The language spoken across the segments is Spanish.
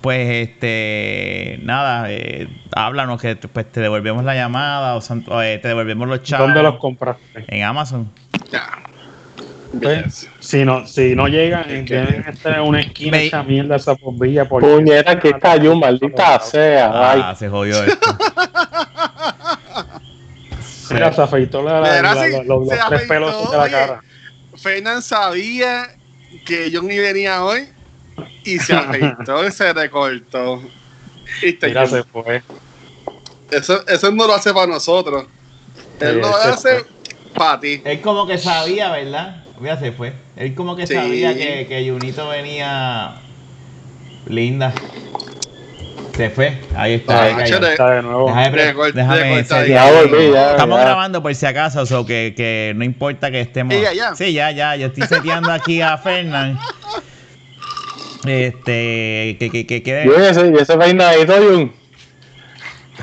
Pues este, nada, eh, háblanos que pues, te devolvemos la llamada o, son- o, eh, te devolvemos los chavos. ¿Dónde los compraste? En Amazon. Ya. Pues, si no, si no llegan, tienen que estar en una esquina Me- esa mierda, esa bombilla. Por Puñeta, que cayó, maldita sea. Ay, Ah, se jodió esto. Mira, se afeitó la- la- la- si los, los se tres afeitó, pelos de la cara. Fernan sabía que John ni venía hoy y se afeitó y se recortó. Y te- Mira, se fue. eso, eso no lo hace para nosotros. Él Sí, lo hace para ti. Él como que sabía, ¿verdad? Ya se fue. Él como que Sí. sabía que, que Junito venía linda. Se fue. Ahí está. Ah, ahí. Está de nuevo. Déjame, déjame Ya volví, ya, Estamos ya. grabando por si acaso, o que, que no importa que estemos. Sí, ya, ya. Sí, ya, ya. Yo estoy seteando aquí a Fernán. Este, que, que, que quede. y ese, ese peinadito, Jun.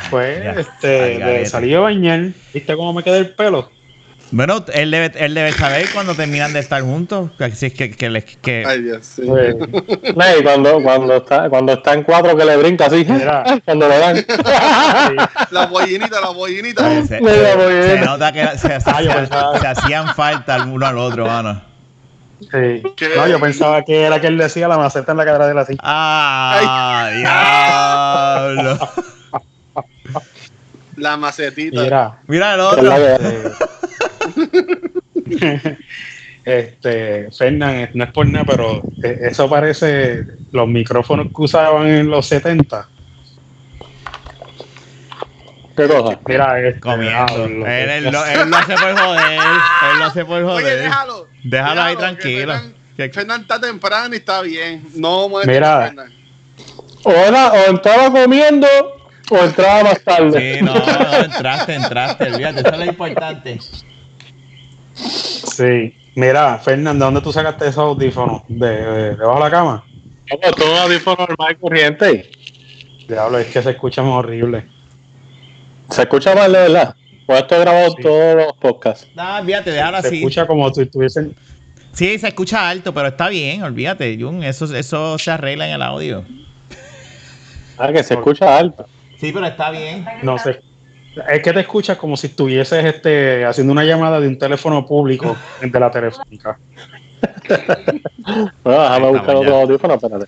Pues, Ya. este, de salir a bañar. ¿Viste cómo me queda el pelo? Bueno, él debe, él debe saber cuando terminan de estar juntos. Que, es que, que, les- que- Ay, Dios. sí. Pues, cuando, cuando, está, cuando está en cuatro que le brinca así, Mira. cuando le dan. sí. La bollinita, la bollinita. se, nota que se, se- yo se- pensaba- se hacían falta el uno al otro, mano. Sí. No, yo pensaba que era que él decía la maceta en la cadera de la así. ¡Ah! ¡Diablo! La macetita. Mira, Mira el otro. que- este, Fernan, no es por nada, pero eh, eso parece los micrófonos que usaban en los 70. ¿Qué cosa? Mira, este, Comiendo. Él, él lo, él lo hace por joder. Él lo hace por Oye, joder. déjalo. Déjalo ahí tranquilo. Fernan está temprano y está bien. No muestre Mira. Fernan. O, era, o entraba comiendo o entraba más tarde. Sí, no, no, entraste, entraste. Olvídate, eso es lo importante. Sí. Mira, Fernando, ¿dónde tú sacaste esos audífonos? ¿De, de- debajo de la cama? Como todo audífono normal y corriente. Diablo, es que se escucha muy horrible. Se escucha mal, de verdad. Pues esto he grabado Sí. todos los podcasts. No, olvídate, déjalo Se así. escucha como si estuviesen. Sí, se escucha alto, pero está bien, olvídate, Jun. Eso, eso se arregla en el audio. Ah, que se escucha alto. Sí, pero está bien. No sé. Es que te escuchas como si estuvieses este, haciendo una llamada de un teléfono público de la telefónica. Bueno, déjame buscar estamos otro ya. audífono, espérate.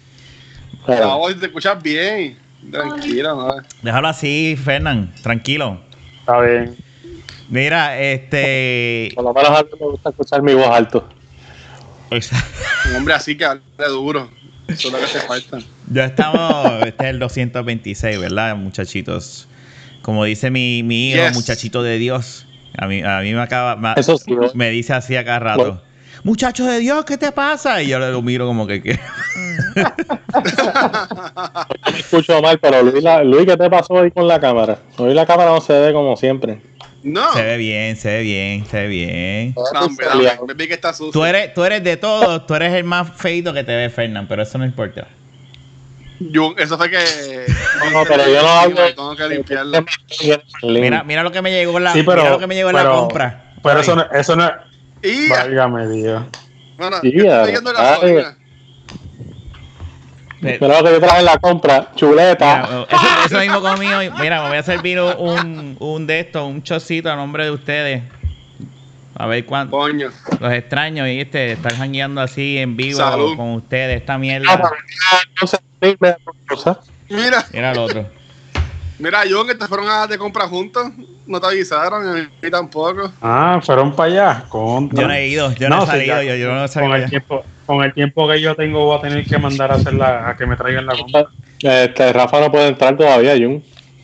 No, te escuchas bien. Tranquilo, ¿no? Déjalo así, Fernán, tranquilo. Está bien. Mira, este. Por lo menos a mí me gusta escuchar mi voz alto. Un hombre así que hable duro. Eso es lo que hace falta. Ya estamos, este es el 226, ¿verdad, muchachitos? Como dice mi, mi hijo, Yes. muchachito de Dios. A mí, a mí me acaba, me, Eso sí, ¿no? me dice así a cada rato. Bueno. Muchacho de Dios, ¿qué te pasa? Y yo lo miro como que, ¿qué? Yo me escucho mal, pero Luis, la- Luis, ¿qué te pasó hoy con la cámara? Hoy la cámara no se ve como siempre. No. se ve bien, se ve bien, se ve bien. Dame, dame. Me vi que está sucio. Tú eres, tú eres de todos, tú eres el más feito que te ve, Fernán, pero eso no importa. Yo- eso fue que. No, pero yo no hablo- Tengo que limpiarlo. Mira, mira lo que me llegó la, Sí, pero- mira lo que me llegó en la pero- compra. Pero eso no, eso no Y. Válgame Dios. Bueno, yo estoy gasolina. Ve- Mira lo que yo traje en la compra, chuleta. Mira, eso, eso mismo conmigo. Mira, me voy a servir un, un de estos, un chocito a nombre de ustedes. A ver cuánto. Coño. Los extraños y este, estar jangueando así en vivo Salud. con ustedes, esta Ah, mierda. cosa. Mira, Mira el otro. mira, yo que te fueron a de compra juntos. No te avisaron, a mí tampoco. Ah, fueron para allá. Contra. Yo no he ido, yo no, he salido, ya. yo, yo no he con, salido. el ya. tiempo, con el tiempo que yo tengo voy a tener que mandar a hacer la, a que me traigan la compra. Este, Rafa no puede entrar todavía, Jun.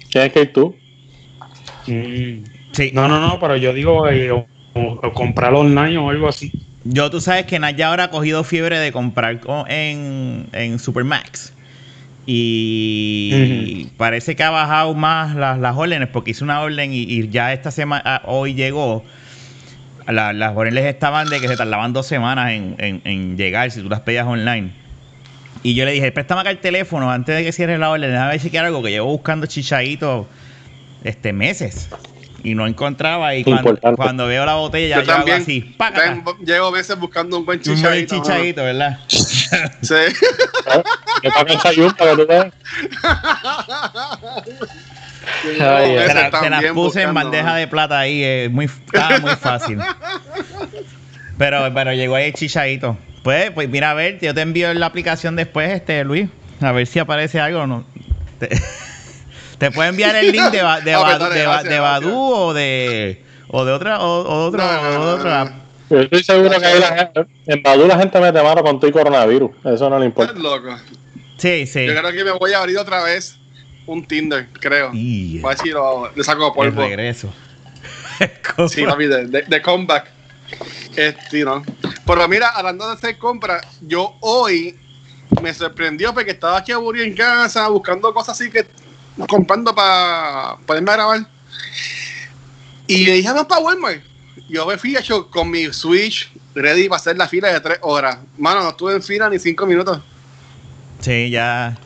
Tienes que ir tú. Mm. Sí. No, no, no, pero yo digo eh, o, o- o comprarlo online o algo así. Yo, tú sabes que Naya ahora ha cogido fiebre de comprar co- en, en Supermax. Y parece que ha bajado más las, las órdenes porque hizo una orden y, y ya esta semana, hoy llegó. La- las órdenes estaban de que se tardaban dos semanas en, en- en llegar si tú las pedías online. Y yo le dije, préstame acá el teléfono antes de que cierres la orden. Déjame ver si quiero algo que llevo buscando chichaditos este, meses. Y no encontraba. Y cuando, cuando veo la botella, ya Yo yo hago también. así. Tengo- Llevo meses buscando un buen Un buen chichadito. chichadito, ¿verdad? Sí. Para que tú veas. Llevo Ay, Te, meses la- te las también puse en bandeja de plata ahí, es muy, estaba muy fácil. Pero, pero llegó ahí el chichadito. Pues, pues mira, a ver, yo te envío la aplicación después, este Luis, a ver si aparece algo o no. Te, te puedo enviar el link de, Ba- de, Badu- dale, de, Ba- gracias, de Badu gracias. o de o de otra o, o de otra No, no, o. Yo estoy seguro que ahí la gente, en Badu la gente mete mano con tu coronavirus. Eso no le importa. Estás loco. Sí, sí. Yo creo que me voy a abrir otra vez un Tinder, creo. Y Voy a ver si lo, le saco el polvo. regreso. Sí, papi, de, de, de comeback. Este, ¿no? Pero mira, hablando de hacer compras, yo hoy me sorprendió porque estaba aquí aburrido en casa buscando cosas así que comprando para poderme grabar. Y me dije, vamos para Walmart. Yo me fui hecho con mi Switch ready para hacer la fila de tres horas. Mano, no estuve en fila ni cinco minutos. Sí, ya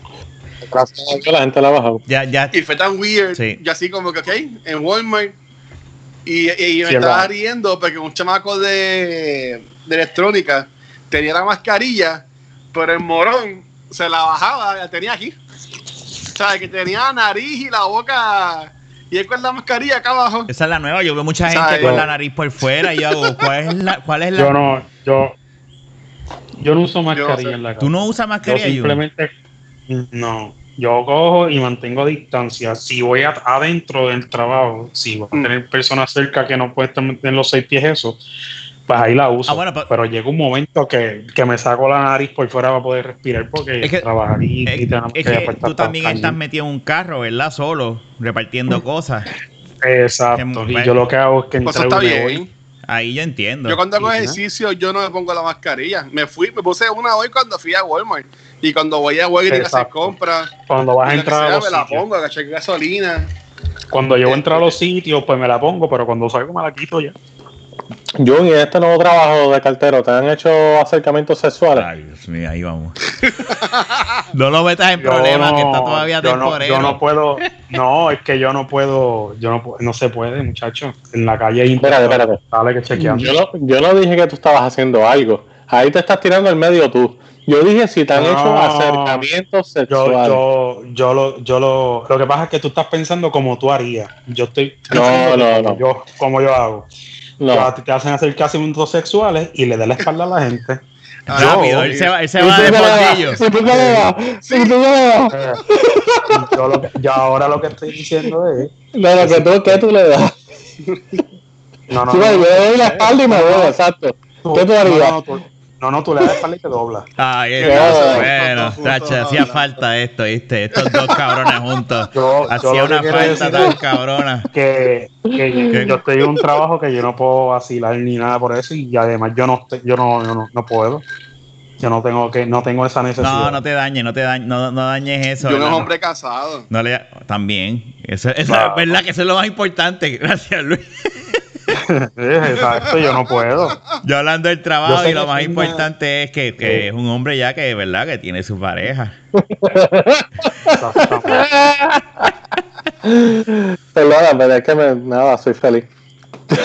a la gente la ha bajado. ya ya Y fue tan weird. Sí. Yo así como que, ok, en Walmart. Y, y me Sí, estaba verdad. riendo porque un chamaco de, de electrónica tenía la mascarilla, pero el morón se la bajaba, la tenía aquí. Sea, que tenía la nariz y la boca. Y él con la mascarilla acá abajo. esa es la nueva. Yo veo mucha gente ¿Sabes? con Yo- la nariz por fuera y yo hago, ¿cuál es la cuál es la Yo no, yo, yo no uso mascarilla en la casa. ¿Tú no usas Yo mascarilla? Jun? simplemente no. Yo cojo y mantengo distancia. Si voy a- adentro del trabajo, si voy a Mm. tener personas cerca que no pueden estar en los seis pies eso, pues ahí la uso. Ah, bueno, pero- pero llega un momento que, que me saco la nariz por fuera para poder respirar porque Es que- trabajar y, Es, y tenemos es que que apretar tú también estás metido en un carro, ¿verdad? Solo, repartiendo cosas. Exacto. Y yo lo que hago es que Pues eso entrego está. Ahí yo entiendo. Yo cuando hago ejercicio, yo no me pongo la mascarilla. Me fui, me puse una hoy cuando fui a Walmart. Y cuando voy a Walmart a hacer compras, Cuando vas a entrar a sea, los me la sitios. pongo, a gasolina. Cuando yo Este- entro a los sitios, pues me la pongo, pero cuando salgo me la quito ya. Jun, y en este nuevo trabajo de cartero, ¿te han hecho acercamientos sexuales? Ay, Dios mío, ahí vamos. no lo metas en Yo problemas, que está todavía yo no, yo no puedo, no, es que yo no puedo, yo no, no se puede, muchacho. En la calle hay Espérate, espérate. Dale que chequeando. Yo no, yo no dije que tú estabas haciendo algo. Ahí te estás tirando el medio tú. Yo dije si te han No. hecho acercamientos Yo, sexuales. yo, yo lo, yo lo, lo que pasa es que tú estás pensando como tú harías. Yo estoy No, pensando no, no. yo, como yo hago. No. Yo- a ti te hacen acercamientos sexuales y le das la espalda a la gente. Rápido, Yo- él se va, él se ¿Y va de qué le das? bordillo. ¿Y tú le das? ¿Y tú das? Eh, yo, lo que- yo ahora lo que estoy diciendo es, No, lo que tú, ¿qué tú le das? no, no, Sí, no, yo no, le doy la espalda y me voy, exacto. tú- ¿Qué tú no, harías? No, No, tú le das espalda y te doblas. Ay, bueno, tacho, hacía falta esto, ¿viste? Estos dos cabrones juntos. Yo, Hacía una falta tan cabrona. que, yo estoy en un trabajo que yo no puedo vacilar ni nada por eso y además yo no yo no, yo no, no puedo. Yo no tengo que no tengo esa necesidad. No, no te dañes, no te dañes, no, no dañes eso. Yo no es hombre casado. No le también. Eso, eso Claro. es verdad que eso es lo más importante. Gracias, Luis. Eh, Exacto, yo no puedo. Yo hablando del trabajo y lo más importante es que, que es un hombre ya que, ¿verdad? Que tiene su pareja. Perdona, pero es que me, nada, soy feliz. Qué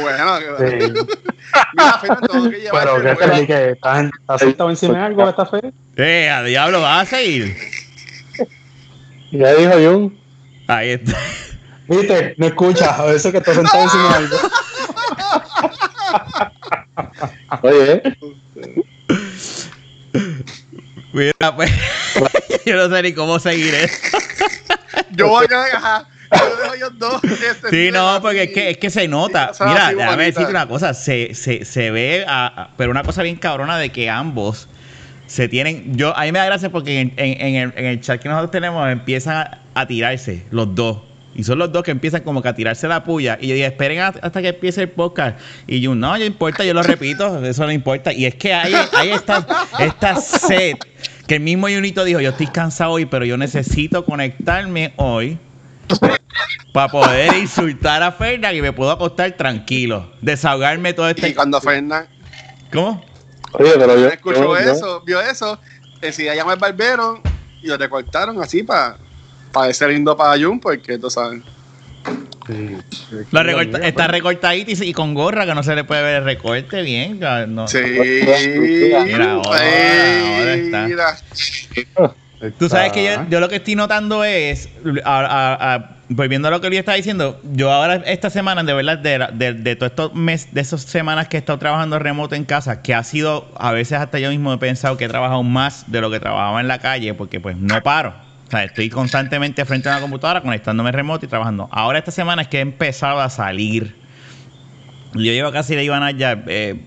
bueno. qué bueno. Sí. Mira, Fernando, tengo que Pero qué feliz que estás, estás sentado encima de algo, ¿estás feliz? Eh, a diablo, vas a seguir. Ya dijo Jun. Ahí está. Viste, no escuchas, a veces que estás sentado encima de algo. Oye, Mira, pues. yo no sé ni cómo seguir esto. Yo voy a dejar. Yo dejo ellos dos. Este, Sí, no, porque es que, es que se nota. Mira, déjame bonita. decirte una cosa. Se, se, se ve, a- a- pero una cosa bien cabrona de que ambos se tienen. Yo, a mí me da gracia porque en, en- en el, en el chat que nosotros tenemos empiezan a, a tirarse los dos. Y son los dos que empiezan como que a tirarse la puya. Y yo dije, esperen a- hasta que empiece el podcast. Y yo, no, no importa, yo lo repito, eso no importa. Y es que hay, hay esta, esta sed que el mismo Junito dijo, yo estoy cansado hoy, pero yo necesito conectarme hoy para poder insultar a Fernan y me puedo acostar tranquilo. Desahogarme todo Y este... cuando Fernan ¿Cómo? oye, pero yo. escuchó yo- yo- eso, vio eso, decidió llamar al barbero y lo recortaron así para para ese lindo para Jun, porque tú sabes. La recorta, está recortadita y, y, con gorra que no se le puede ver el recorte bien. No. Sí. Mira, ahora, ahora está. Tú sabes que yo, yo, lo que estoy notando es, a, a, volviendo a lo que Luis está diciendo, yo ahora esta semana, de verdad, de, de, de todos estos meses, de esas semanas que he estado trabajando remoto en casa, que ha sido, a veces hasta yo mismo he pensado que he trabajado más de lo que trabajaba en la calle, porque pues no paro. Sea, estoy constantemente frente a una computadora, conectándome remoto y trabajando. Ahora esta semana es que he empezado a salir. Yo llevo casi de Iván ya. Eh,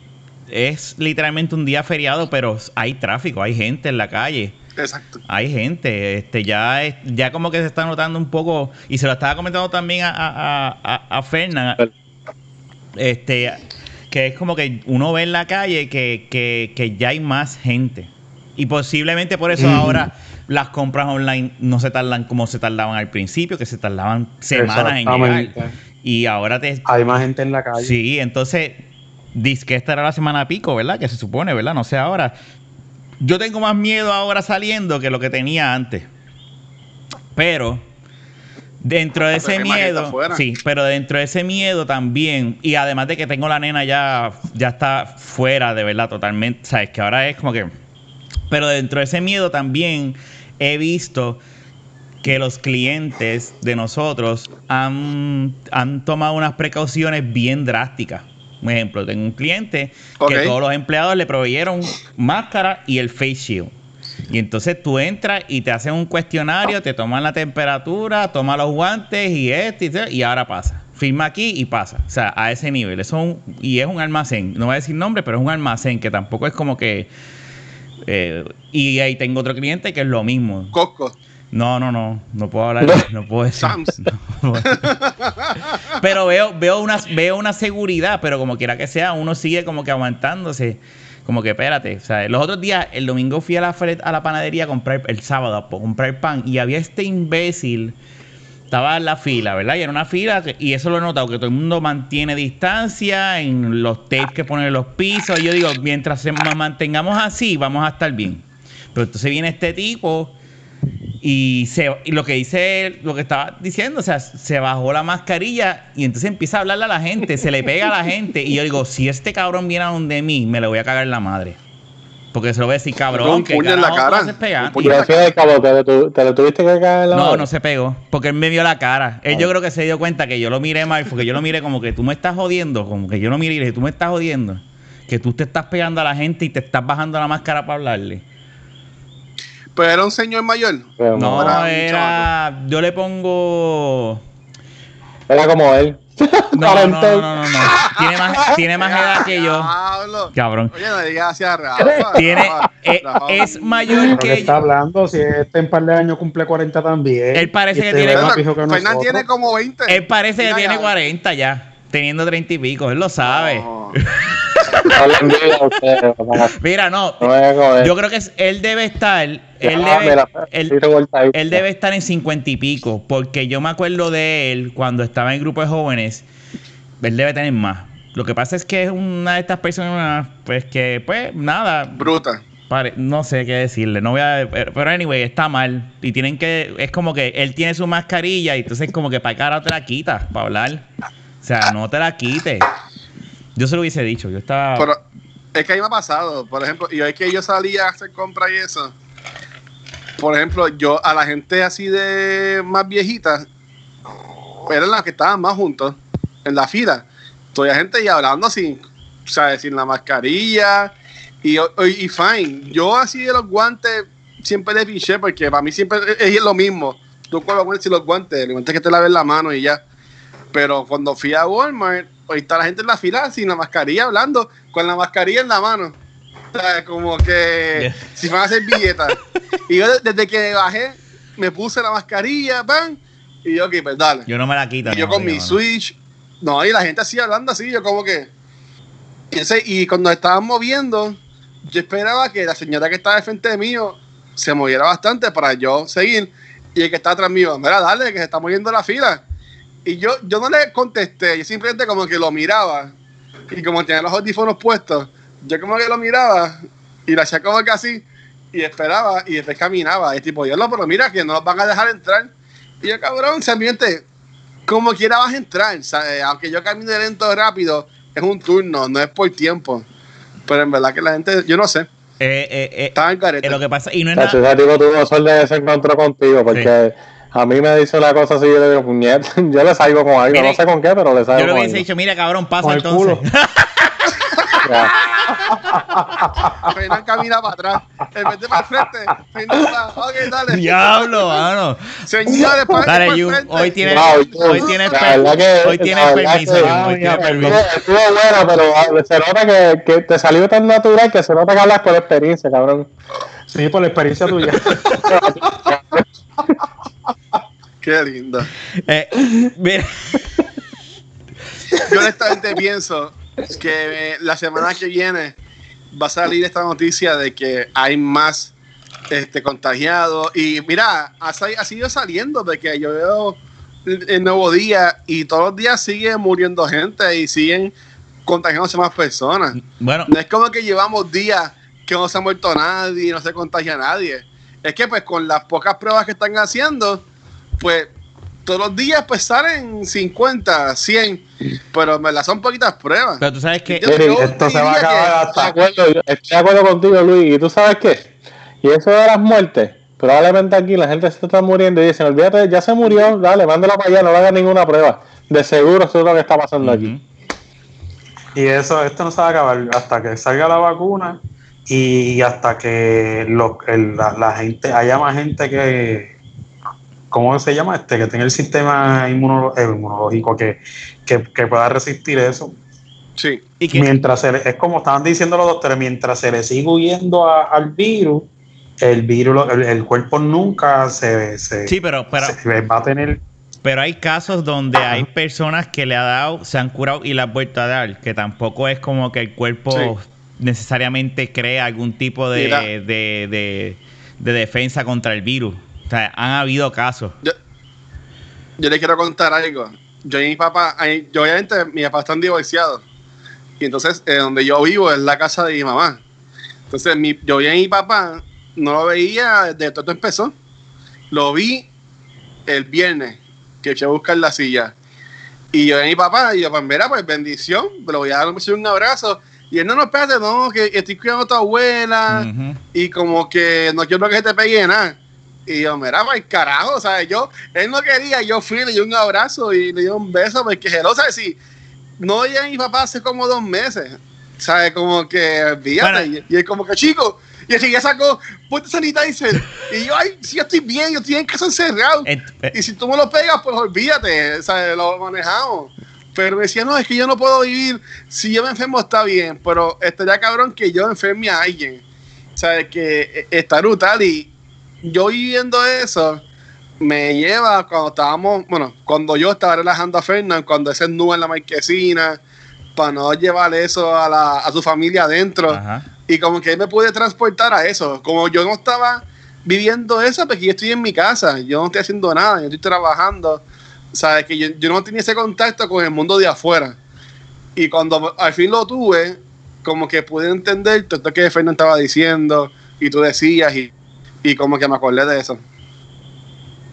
es literalmente un día feriado, pero hay tráfico, hay gente en la calle. Exacto. Hay gente, este, ya, ya como que se está notando un poco, y se lo estaba comentando también a, a, a, a Fernan, este, que es como que uno ve en la calle que, que, que ya hay más gente. Y posiblemente por eso mm. ahora las compras online no se tardan como se tardaban al principio, que se tardaban semanas en llegar. Y ahora te... Hay más gente en la calle. Sí, entonces, dice que esta era la semana pico, ¿verdad? Que se supone, ¿verdad? No sé ahora. Yo tengo más miedo ahora saliendo que lo que tenía antes. Pero dentro de ese miedo, sí, pero dentro de ese miedo también y además de que tengo la nena ya ya está fuera de verdad totalmente, sabes que ahora es como que pero dentro de ese miedo también he visto que los clientes de nosotros han, han tomado unas precauciones bien drásticas. Un ejemplo, tengo un cliente okay. que todos los empleados le proveyeron máscara y el face shield. Y entonces tú entras y te hacen un cuestionario, te toman la temperatura, toman los guantes y esto y, y ahora pasa. Firma aquí y pasa. O sea, a ese nivel. Eso un, y es un almacén. No voy a decir nombre, pero es un almacén que tampoco es como que. Eh, y ahí tengo otro cliente que es lo mismo. Costco. No, no, no, no puedo hablar, no puedo decir. No, pero veo, veo una, veo una seguridad, pero como quiera que sea, uno sigue como que aguantándose. Como que espérate, o sea, los otros días, el domingo fui a la, a la panadería a comprar, el sábado a comprar pan y había este imbécil, estaba en la fila, ¿verdad? Y era una fila, y eso lo he notado, que todo el mundo mantiene distancia en los tapes que ponen en los pisos. Y yo digo, mientras nos mantengamos así, vamos a estar bien. Pero entonces viene este tipo y, se, y lo que dice, lo que estaba diciendo, o sea, se bajó la mascarilla y entonces empieza a hablarle a la gente, se le pega a la gente. Y yo digo, si este cabrón viene a donde mí, me lo voy a cagar la madre. Porque se lo voy a decir, cabrón, que en la cara. ¿Te lo tuviste que cagar en la No, no se pegó, porque él me vio la cara. Él yo creo que se dio cuenta que yo lo miré mal, porque yo lo miré como que tú me estás jodiendo, como que yo lo miré y le dije, tú me estás jodiendo. Que tú te estás pegando a la gente y te estás bajando la máscara para hablarle. Pero era un señor mayor. Pero No, era era. un yo le pongo. Era como él. No, no, no, no, no, no. Tiene más, tiene más edad que yo. Cabrón. Oye, no digas hacia Rafa. Tiene, eh, es mayor ¿Pero qué que está hablando? Si este en par de años cumple 40 también. Él parece que este tiene nosotros. tiene como 20. Él parece que tiene ya. 40 ya. Teniendo 30 y pico. Él lo sabe. Mira, no. Yo creo que es- él debe estar. Él debe, mira, él, él debe estar en 50 y pico. Porque yo me acuerdo de él cuando estaba en grupo de jóvenes. Él debe tener más. Lo que pasa es que es una de estas personas, pues que, pues, nada, Bruta. Pare- no sé qué decirle, no voy a, pero pero anyway, está mal y tienen que, es como que él tiene su mascarilla y entonces como que para cara te la quitas para hablar, o sea, no te la quites. Yo se lo hubiese dicho, yo estaba, Pero es que a mí me ha pasado, por ejemplo, y hoy que yo salía a hacer compras y eso, por ejemplo, yo a la gente así de más viejita, eran las que estaban más juntos en la fila. Toda gente ya hablando sin, ¿sabes? sin la mascarilla y, y, y fine. Yo así de los guantes siempre le piché porque para mí siempre es, es lo mismo. Tú guantes y los guantes, el guante es que te laves la mano y ya. Pero cuando fui a Walmart, hoy está la gente en la fila sin la mascarilla hablando, con la mascarilla en la mano. O sea, como que Yeah. si van a hacer billetas. y yo de- desde que bajé, me puse la mascarilla, pan, y yo, ok, pues dale. yo no me la quito. y yo no, con mi. Switch, no, y la gente así hablando así, yo como que. Y, ese- y cuando estaban moviendo, yo esperaba que la señora que estaba de frente de mí se moviera bastante para yo seguir. Y el que está atrás mío, mira, dale, que se está moviendo la fila. Y yo, yo no le contesté, yo simplemente como que lo miraba. Y como tenía los audífonos puestos, yo como que lo miraba y lo hacía como que así. Y esperaba y después caminaba. Y tipo, Dios, pero mira que no los van a dejar entrar. Y yo, cabrón, se ambiente. como quiera vas a entrar, ¿sabes? aunque yo camine lento rápido, es un turno, no es por tiempo. Pero en verdad que la gente, yo no sé. Eh, eh, eh, Estaba en careta. eh, lo que pasa, y no es nada. ese tipo tuvo suerte de se encontró contigo porque a mí me dice una cosa así, yo le digo, puñet, yo le salgo con algo, Mire, no sé con qué, pero le salgo Yo lo con hubiese algo. dicho, mira, cabrón, pasa Con el entonces. culo. Ya. Fernan camina para atrás. En vez de para el frente, Fernan va, ok, dale. Diablo, mano. Señores, para el hoy tienes, Wow, hoy tienes, la que- hoy tienes la verdad permiso, que- Jun, hoy tienes permiso. Estuvo, estuvo bueno, pero ah, se nota que, que te salió tan natural que se nota que hablas por experiencia, cabrón. Sí, por la experiencia tuya. Qué lindo. Eh, mira, Yo honestamente pienso que eh, la semana que viene va a salir esta noticia de que hay más este, contagiados. Y mira, ha, ha seguido saliendo de que yo veo el, nuevo día y todos los días sigue muriendo gente y siguen contagiándose más personas. bueno, No es como que llevamos días que no se ha muerto nadie y no se contagia nadie. Es que pues con las pocas pruebas que están haciendo, pues todos los días pues salen 50, 100, pero me las son poquitas pruebas. pero tú sabes que Yo- Mire, yo esto se va a acabar Estoy de hasta. acuerdo, estoy de acuerdo contigo, Luis. ¿Y tú sabes qué? Y eso de las muertes, probablemente aquí la gente se está muriendo y dicen, olvídate, ya se murió, dale, mándalo para allá, no le haga ninguna prueba. De seguro eso es lo que está pasando aquí. Y eso, esto no se va a acabar hasta que salga la vacuna y hasta que lo- el- la, la gente, haya más gente que, ¿cómo se llama? Este, que tenga el sistema inmuno- eh, inmunológico que, que, que pueda resistir eso. Sí. y que Mientras se le- es como estaban diciendo los doctores, mientras se le sigue huyendo a- al virus, el virus, el, el cuerpo nunca se, se- sí, pero, pero, se va a tener pero hay casos donde hay personas que le ha dado, se han curado y le han vuelto a dar, que tampoco es como que el cuerpo Sí. necesariamente crea algún tipo de, Mira. de, de- de defensa contra el virus. O sea, han habido casos. Yo, yo le quiero contar algo. Yo y mi papá, yo obviamente, mi papá están divorciados. Y entonces, eh, donde yo vivo es la casa de mi mamá. Entonces, mi, yo y mi papá no lo veía desde todo empezó. Lo vi el viernes, que eché a buscar la silla. Y yo y mi papá, y yo, pues mira, pues bendición, le voy a dar un abrazo. Y él, no, no, espérate, no, que estoy cuidando a tu abuela y como que no quiero que se te pegue nada. Y yo, mira, para el carajo, ¿sabes? Yo, él no quería, yo fui, le di un abrazo y le di un beso, porque hello, ¿sabes? Si no veía a mi papá hace como dos meses, ¿sabes? Como que, fíjate, Bueno. y, y él como que, chico, y así ya sacó, ponte sanitizer. Y yo, ay, si yo estoy bien, yo estoy en casa encerrado. Ent- eh, Y si tú me lo pegas, pues olvídate, ¿sabes? Lo manejamos. Pero me decía, no, es que yo no puedo vivir. Si yo me enfermo, está bien, pero estaría cabrón que yo enferme a alguien. ¿Sabes? Que eh, está brutal. Y yo viviendo eso, me lleva cuando estábamos, bueno, cuando yo estaba relajando a Fernán, cuando ese nube en la marquesina, para no llevar eso a, la, a su familia adentro. ajá. Y como que me pude transportar a eso. Como yo no estaba viviendo eso, porque yo estoy en mi casa, yo no estoy haciendo nada, yo estoy trabajando. Sabes que yo, yo no tenía ese contacto con el mundo de afuera. Y cuando al fin lo tuve, como que pude entender todo esto que Fernando estaba diciendo y tú decías y, y como que me acordé de eso.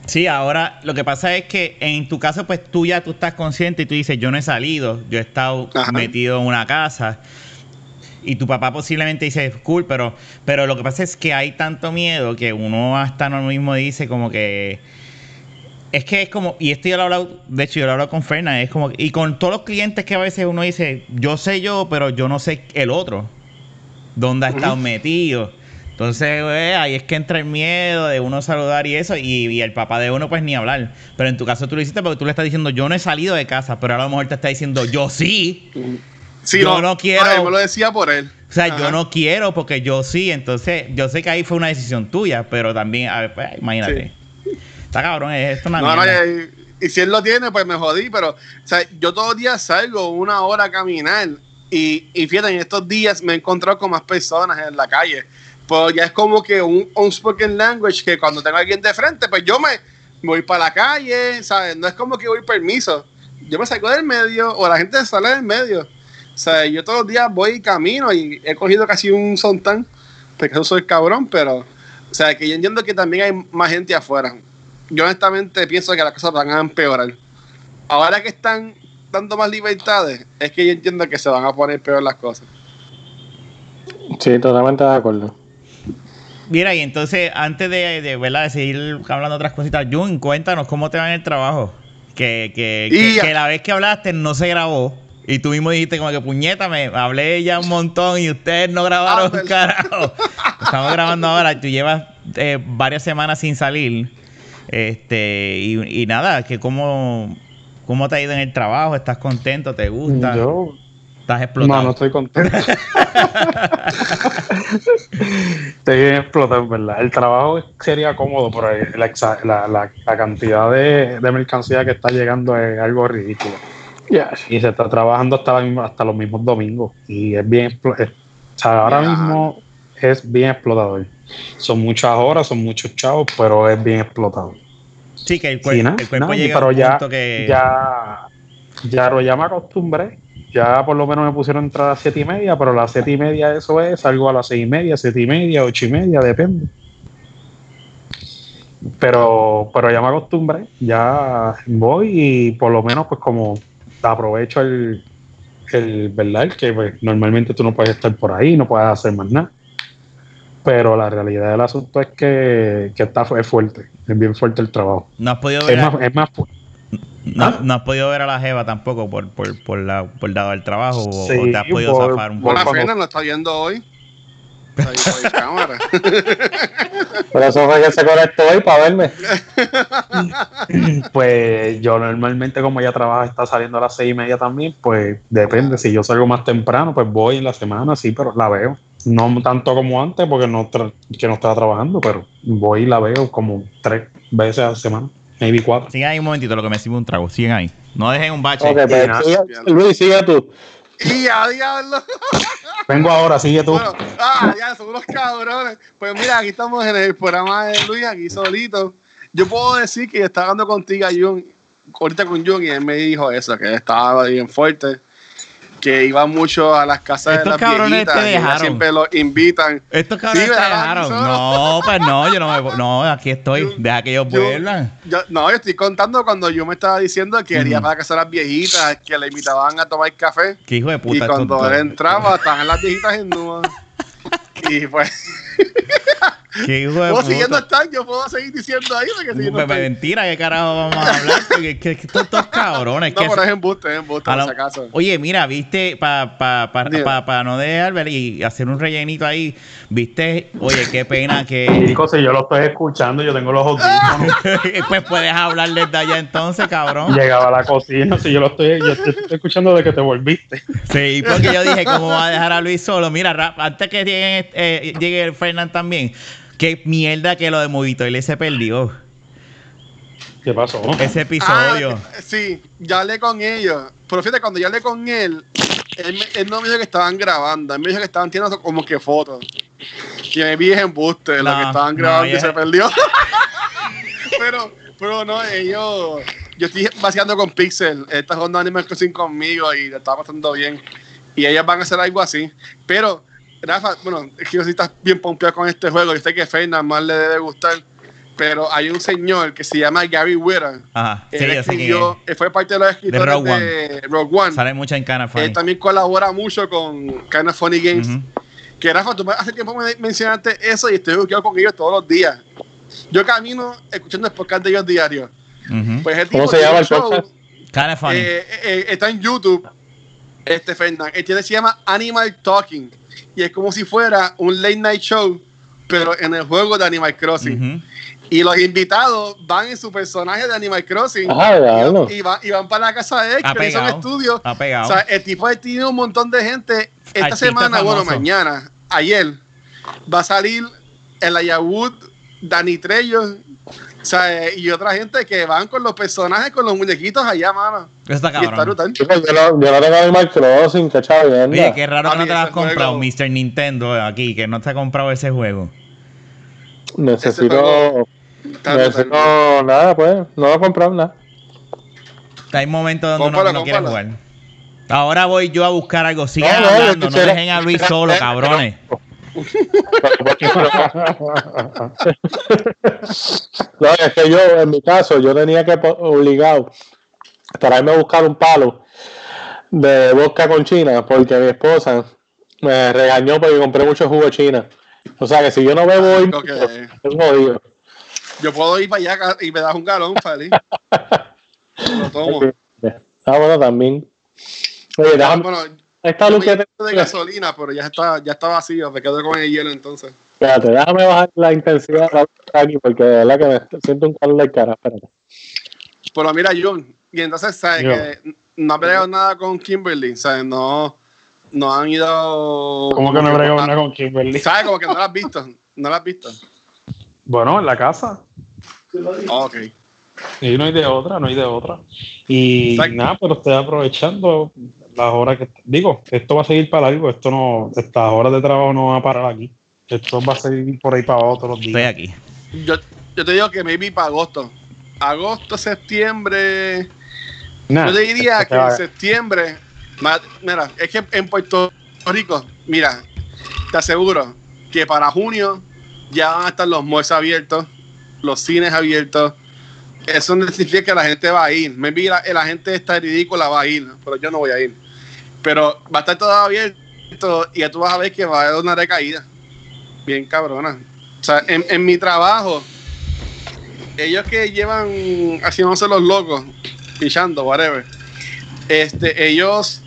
Sí, ahora lo que pasa es que en tu caso, pues tú ya tú estás consciente y tú dices, yo no he salido, yo he estado Ajá. metido en una casa. Y tu papá posiblemente dice, cool, pero, pero lo que pasa es que hay tanto miedo que uno hasta no mismo dice como que... Es que es como, y esto yo lo he hablado, de hecho yo lo he hablado con Fernan, es como, y con todos los clientes que a veces uno dice, yo sé yo, pero yo no sé el otro, dónde ha estado metido. Entonces, güey, ahí es que entra el miedo de uno saludar y eso, y, y el papá de uno, pues ni hablar. Pero en tu caso tú lo hiciste porque tú le estás diciendo, yo no he salido de casa, pero a lo mejor te está diciendo, yo sí. Sí, Yo no quiero- Ah, él me lo decía por él. O sea, Ajá. yo no quiero porque yo sí. Entonces, yo sé que ahí fue una decisión tuya, pero también, a ver, pues, imagínate. Está cabrón, es esto una No, no, y, y si él lo tiene, pues me jodí, pero o sea, yo todos los días salgo una hora a caminar y, y fíjate, en estos días me he encontrado con más personas en la calle. Pues ya es como que un unspoken language que cuando tengo a alguien de frente, pues yo me, me voy para la calle, ¿sabes? No es como que voy permiso. Yo me salgo del medio o la gente sale del medio. O sea, yo todos los días voy y camino y he cogido casi un sontán, porque yo soy cabrón, pero, o sea, que yo entiendo que también hay más gente afuera. Yo honestamente pienso que las cosas van a empeorar. ahora que están dando más libertades, es que yo entiendo que se van a poner peor las cosas. Sí, totalmente de acuerdo. Mira, y entonces, antes de, de, ¿verdad? de seguir hablando de otras cositas, Jun, cuéntanos cómo te va en el trabajo. Que, que, que, que la vez que hablaste no se grabó. Y tú mismo dijiste como que puñeta, me hablé ya un montón y ustedes no grabaron, Ah, carajo. Estamos grabando ahora, tú llevas eh, varias semanas sin salir. Este, y, y nada, que cómo, cómo te ha ido en el trabajo, ¿estás contento? ¿Te gusta? Yo, ¿Estás explotado? no, no estoy contento. estoy bien explotado, en verdad. El trabajo sería cómodo, pero la, la, la- la cantidad de, de mercancía que está llegando es algo ridículo. Y se está trabajando hasta, la misma- hasta los mismos domingos. Y es bien. es- o sea, ahora mismo es bien explotador. Son muchas horas, son muchos chavos, pero es bien explotador. Sí, que el, Sí, cuer- nada, el cuerpo llega a pero un ya, punto que... ya, ya, lo- ya me acostumbré. Ya por lo menos me pusieron a entrar a las siete y media, pero a las siete y media eso es, salgo a las seis y media, siete y media, ocho y media, depende. Pero, pero ya me acostumbré, ya voy y por lo menos pues como aprovecho el, el verdad, El que pues, normalmente tú no puedes estar por ahí, no puedes hacer más nada. Pero la realidad del asunto es que, que está, es fuerte, es bien fuerte el trabajo. No has podido ver Es más, es más fu- No, ¿Ah? no has podido ver a la Jeva tampoco por, por, por, la, por dado el trabajo o, Sí, o te has podido por- zafar un por- poco. Buena cuando- Fernan lo está viendo hoy. Está ahí por ahí, cámara. Por eso fue que se conectó hoy para verme. Pues yo normalmente como ella trabaja está saliendo a las seis y media también, pues depende, si yo salgo más temprano, pues voy en la semana, sí, pero la veo. No tanto como antes porque no, tra- que no estaba trabajando, pero voy y la veo como tres veces a la semana, maybe cuatro. Sigan ahí un momentito lo que me sirve un trago. Sigan ahí. No dejen un bache. Pues, sigue- Luis, sigue tú. Y a diablo. Vengo ahora, sigue tú. Bueno, ah, ya, son unos cabrones. Pues mira, aquí estamos en el programa de Luis, aquí solito. Yo puedo decir que estaba hablando contigo, Jun, ahorita con Jun, y él me dijo eso, que estaba bien fuerte, que iba mucho a las casas Estos de las cabrones viejitas, te dejaron. siempre los invitan. Estos cabrones Sí, te dejaron. No, pues no, yo no me. No, aquí estoy. Yo- Deja que ellos yo- vuelvan. Yo, no, yo estoy contando cuando yo me estaba diciendo que Ujú. para casa de las viejitas, que le invitaban a tomar café. Qué hijo de puta. y cuando él entraba, estaban las viejitas en nua. Y pues, Qué hijo de puedo siguiendo puta. están, yo puedo seguir diciendo ahí. Porque si no Pues, estoy- mentira, qué carajo vamos a hablar. Es que, que estos, cabrones. no, que pero es embuste, es embuste, A por si acaso. Oye, mira, viste, para pa, pa, pa- pa no dejar ver y hacer un rellenito ahí, viste, oye, qué pena que. Chicos, si yo lo estoy escuchando, yo tengo los audífonos. pues puedes hablar desde allá entonces, cabrón. Llegaba a la cocina, si yo lo estoy, yo te estoy escuchando de que te volviste. Sí, porque yo dije, ¿cómo va a dejar a Luis solo? Mira, rap, antes que llegue, eh, llegue el Fernán también, qué mierda que lo de Movito él se perdió. ¿Qué pasó? Ese episodio. Ah, sí, ya hablé con ellos. Pero fíjate, cuando yo hablé con él, él, me- él no me dijo que estaban grabando, él me dijo que estaban tirando como que fotos. Y me vi en embuste, lo No, que estaban grabando ya- y se perdió. pero, pero no, ellos. Yo estoy vaciando con Pixel, él está jugando Animal Crossing conmigo y le está pasando bien. Y ellas van a hacer algo así. Pero, Rafa, bueno, es que yo sí estás bien pompeado con este juego. Yo sé que Fernan más le debe gustar. Pero hay un señor que se llama Gary Whitta. Ajá, sí, Él escribió, que fue parte de los escritores Rogue de Rogue One. sale mucho en Cana Funny. Él también colabora mucho con Kind of Funny Games. Ujú. Que Rafa, tú hace tiempo me mencionaste eso y estoy buqueado con ellos todos los días. Yo camino escuchando el podcast de ellos diario. Ujú. Pues el ¿Cómo se llama el show, podcast? Kinda funny. eh, eh, está en YouTube, este. Él tiene, se llama Animal Talking. Y es como si fuera un late night show, pero en el juego de Animal Crossing. Y los invitados van en su personaje de Animal Crossing. Diablo. y, y van, y van para la casa de él, que hizo un pegado. estudio. Ha pegado. O sea, el tipo tiene un montón de gente. Esta Artista semana, bueno, mañana, ayer, va a salir el Ayawud, Dani Trello, o sea, eh, y otra gente que van con los personajes, con los muñequitos allá, mano. Eso está cabrón. yo no, yo no tengo Animal Crossing, que chavienda. Oye, qué raro que no te lo has comprado, Mr. Nintendo, aquí, que no te ha comprado ese juego. Necesito. Necesito nada, pues. No lo he comprado nada. Hay momentos donde uno no quiere jugar. Ahora voy yo a buscar algo. Sigan No, no, yo hablando, no dejen a Luis solo, cabrones. No, es que yo, en mi caso, yo tenía que obligado para irme a buscar un palo de vodka con China, porque mi esposa me regañó porque compré mucho jugo China. O sea que si yo no bebo hoy, es jodido. Yo puedo ir para allá y me das un galón, feliz. Lo tomo. Ah, bueno, también. Oye, déjame. Bueno, Esta luz que te. lleno de gasolina, pero ya está, ya está vacío. Me quedo con el hielo entonces. Espérate, déjame bajar la intensidad de la luz aquí, porque de verdad que me siento un calor de cara. Espérate. Pero mira, John, y entonces, ¿sabes? Que no ha peleado nada con Kimberly, ¿sabes? No, no han ido. ¿Cómo que no brego una con Kimberly? ¿Sabes? Como que no la has visto. No la has visto. Bueno, en la casa. Ok. Y no hay de otra, no hay de otra. Y Exacto. nada, pero estoy aprovechando las horas que. Digo, esto va a seguir para largo. Esto no. Estas horas de trabajo no van a parar aquí. Esto va a seguir por ahí para otros Estoy días. aquí. Yo, yo te digo que maybe para agosto. Agosto, septiembre. Nah, Yo te diría esto que en septiembre. Mira, es que en Puerto Rico, mira, te aseguro que para junio ya van a estar los malls abiertos, los cines abiertos. Eso no significa que la gente va a ir. Maybe la, la gente está ridícula, va a ir, pero yo no voy a ir. Pero va a estar todo abierto y ya tú vas a ver que va a haber una recaída. Bien cabrona. O sea, en, en mi trabajo, ellos que llevan haciéndose los locos, pichando, whatever, este, ellos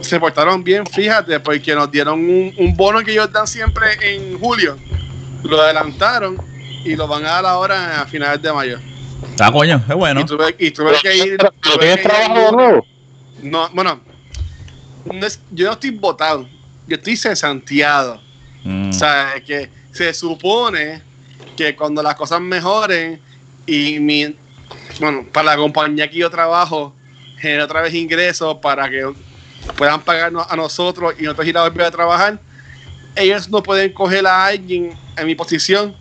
se portaron bien, fíjate, porque nos dieron un, un bono que ellos dan siempre en julio. Lo adelantaron y lo van a dar ahora a finales de mayo. Ah, coño, qué bueno. Y tuve, y tuve que ir. ¿Pero tuve tienes trabajo de nuevo? No, bueno, no es- yo no estoy votado, yo estoy cesanteado. Mm. O sea, que se supone que cuando las cosas mejoren y mi, bueno, para la compañía que yo trabajo, genere otra vez ingresos para que puedan pagarnos a nosotros y nosotros ir a volver a trabajar, ellos no pueden coger a alguien en mi posición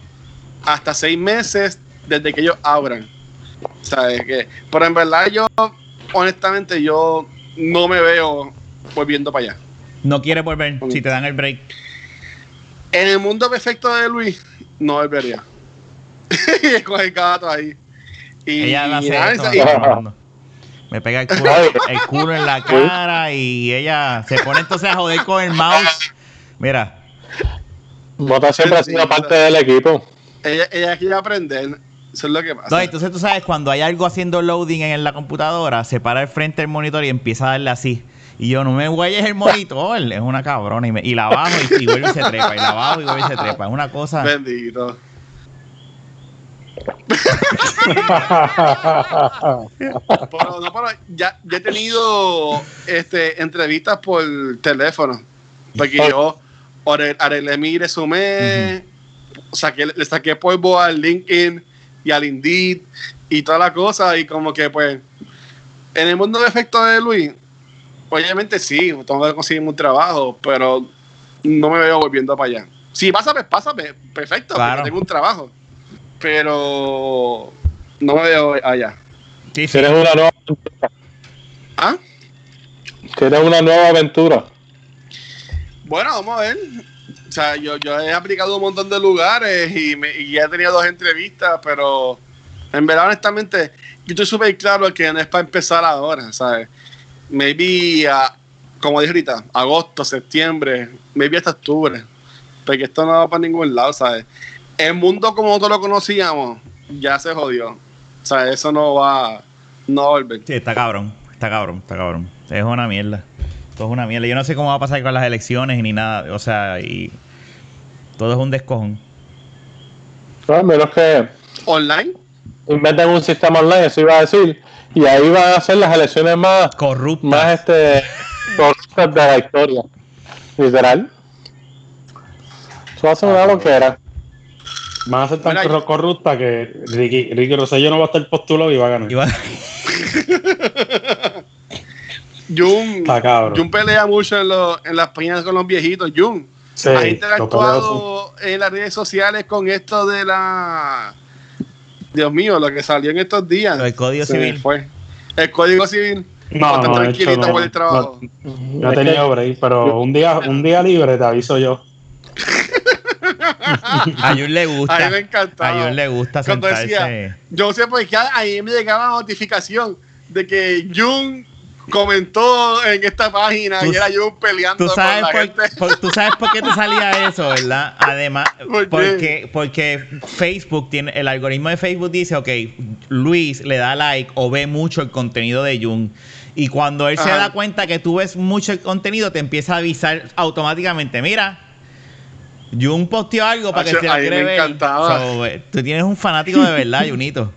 hasta seis meses desde que ellos abran. ¿Sabes qué? Pero en verdad yo, honestamente, yo no me veo volviendo para allá. No quieres volver si te dan el break. En el mundo perfecto de Luis, no volvería. Con el gato ahí. Y, Ella nada, esto. Me pega el culo, el culo en la cara y ella se pone entonces a joder con el mouse. Mira, Mota siempre ha sido parte del equipo. ella, ella quiere aprender. Eso es lo que pasa. no, entonces tú sabes, cuando hay algo haciendo loading en la computadora, se para al frente del monitor y empieza a darle así. Y yo, no me guayes el monitor, es una cabrona. Y, me- y la bajo y, y vuelve y se trepa. Y la bajo y vuelve y se trepa. Es una cosa. Bendito. Pero, no, pero ya, ya he tenido este, entrevistas por teléfono. Porque yo arre- arreglé mi resumen, saqué, le saqué polvo al LinkedIn y al Indeed y toda la cosa. Y como que, pues, en el mundo de efecto de Luis, obviamente sí, tengo que conseguir un trabajo, pero no me veo volviendo para allá. Si pasa, pues pasa, pues, perfecto, porque Claro. tengo un trabajo. Pero no me veo allá. Sí, una nueva aventura. ¿Ah? Tienes una nueva aventura. Bueno, vamos a ver. O sea, yo, yo he aplicado un montón de lugares y, me, y ya he tenido dos entrevistas, pero en verdad, honestamente, yo estoy súper claro que no es para empezar ahora, ¿sabes? Maybe, ah, como dije ahorita, agosto, septiembre, maybe hasta octubre, porque esto no va para ningún lado, ¿sabes? El mundo como nosotros lo conocíamos ya se jodió. O sea, eso no va, no va a volver. Sí, está cabrón. Está cabrón, está cabrón. Es una mierda. Todo es una mierda. Yo no sé cómo va a pasar con las elecciones ni nada. O sea, y todo es un descojón. A menos que Online, inventen un sistema online, eso iba a decir. Y ahí van a ser las elecciones más, Corruptas. más este, corruptas de la historia. Literal. Eso va a ser una loquera. Van a ser tan Mira, corrupta que Ricky, Ricky Rosselló no va a estar postulado y va a ganar. Y va- Jun. Jun pelea mucho en, los- en las páginas con los viejitos. Jun, Sí, ¿has lo peleo, interactuado en las redes sociales con esto de la... Dios mío, lo que salió en estos días. El Código Se Civil. Fue. El Código Civil. No, Está no, de tranquilito hecho, no, por el trabajo. no, no he tenido break, pero un día, un día libre te aviso yo. A Jun le gusta. A mí me encantaba. A Jun le gusta Cuando sentarse. decía, yo sé por qué a mí me llegaba la notificación de que Jun comentó en esta página y era Jun peleando ¿Tú sabes, con la por, gente. por- tú sabes por qué te salía eso, ¿verdad? Además, porque, porque Facebook tiene, el algoritmo de Facebook dice, ok, Luis le da like o ve mucho el contenido de Jun. Y cuando él se da cuenta que tú ves mucho el contenido, te empieza a avisar automáticamente, mira. Jun posteó algo para que se la a mí quiere me ver. encantaba. So, eh, tú tienes un fanático de verdad, Junito.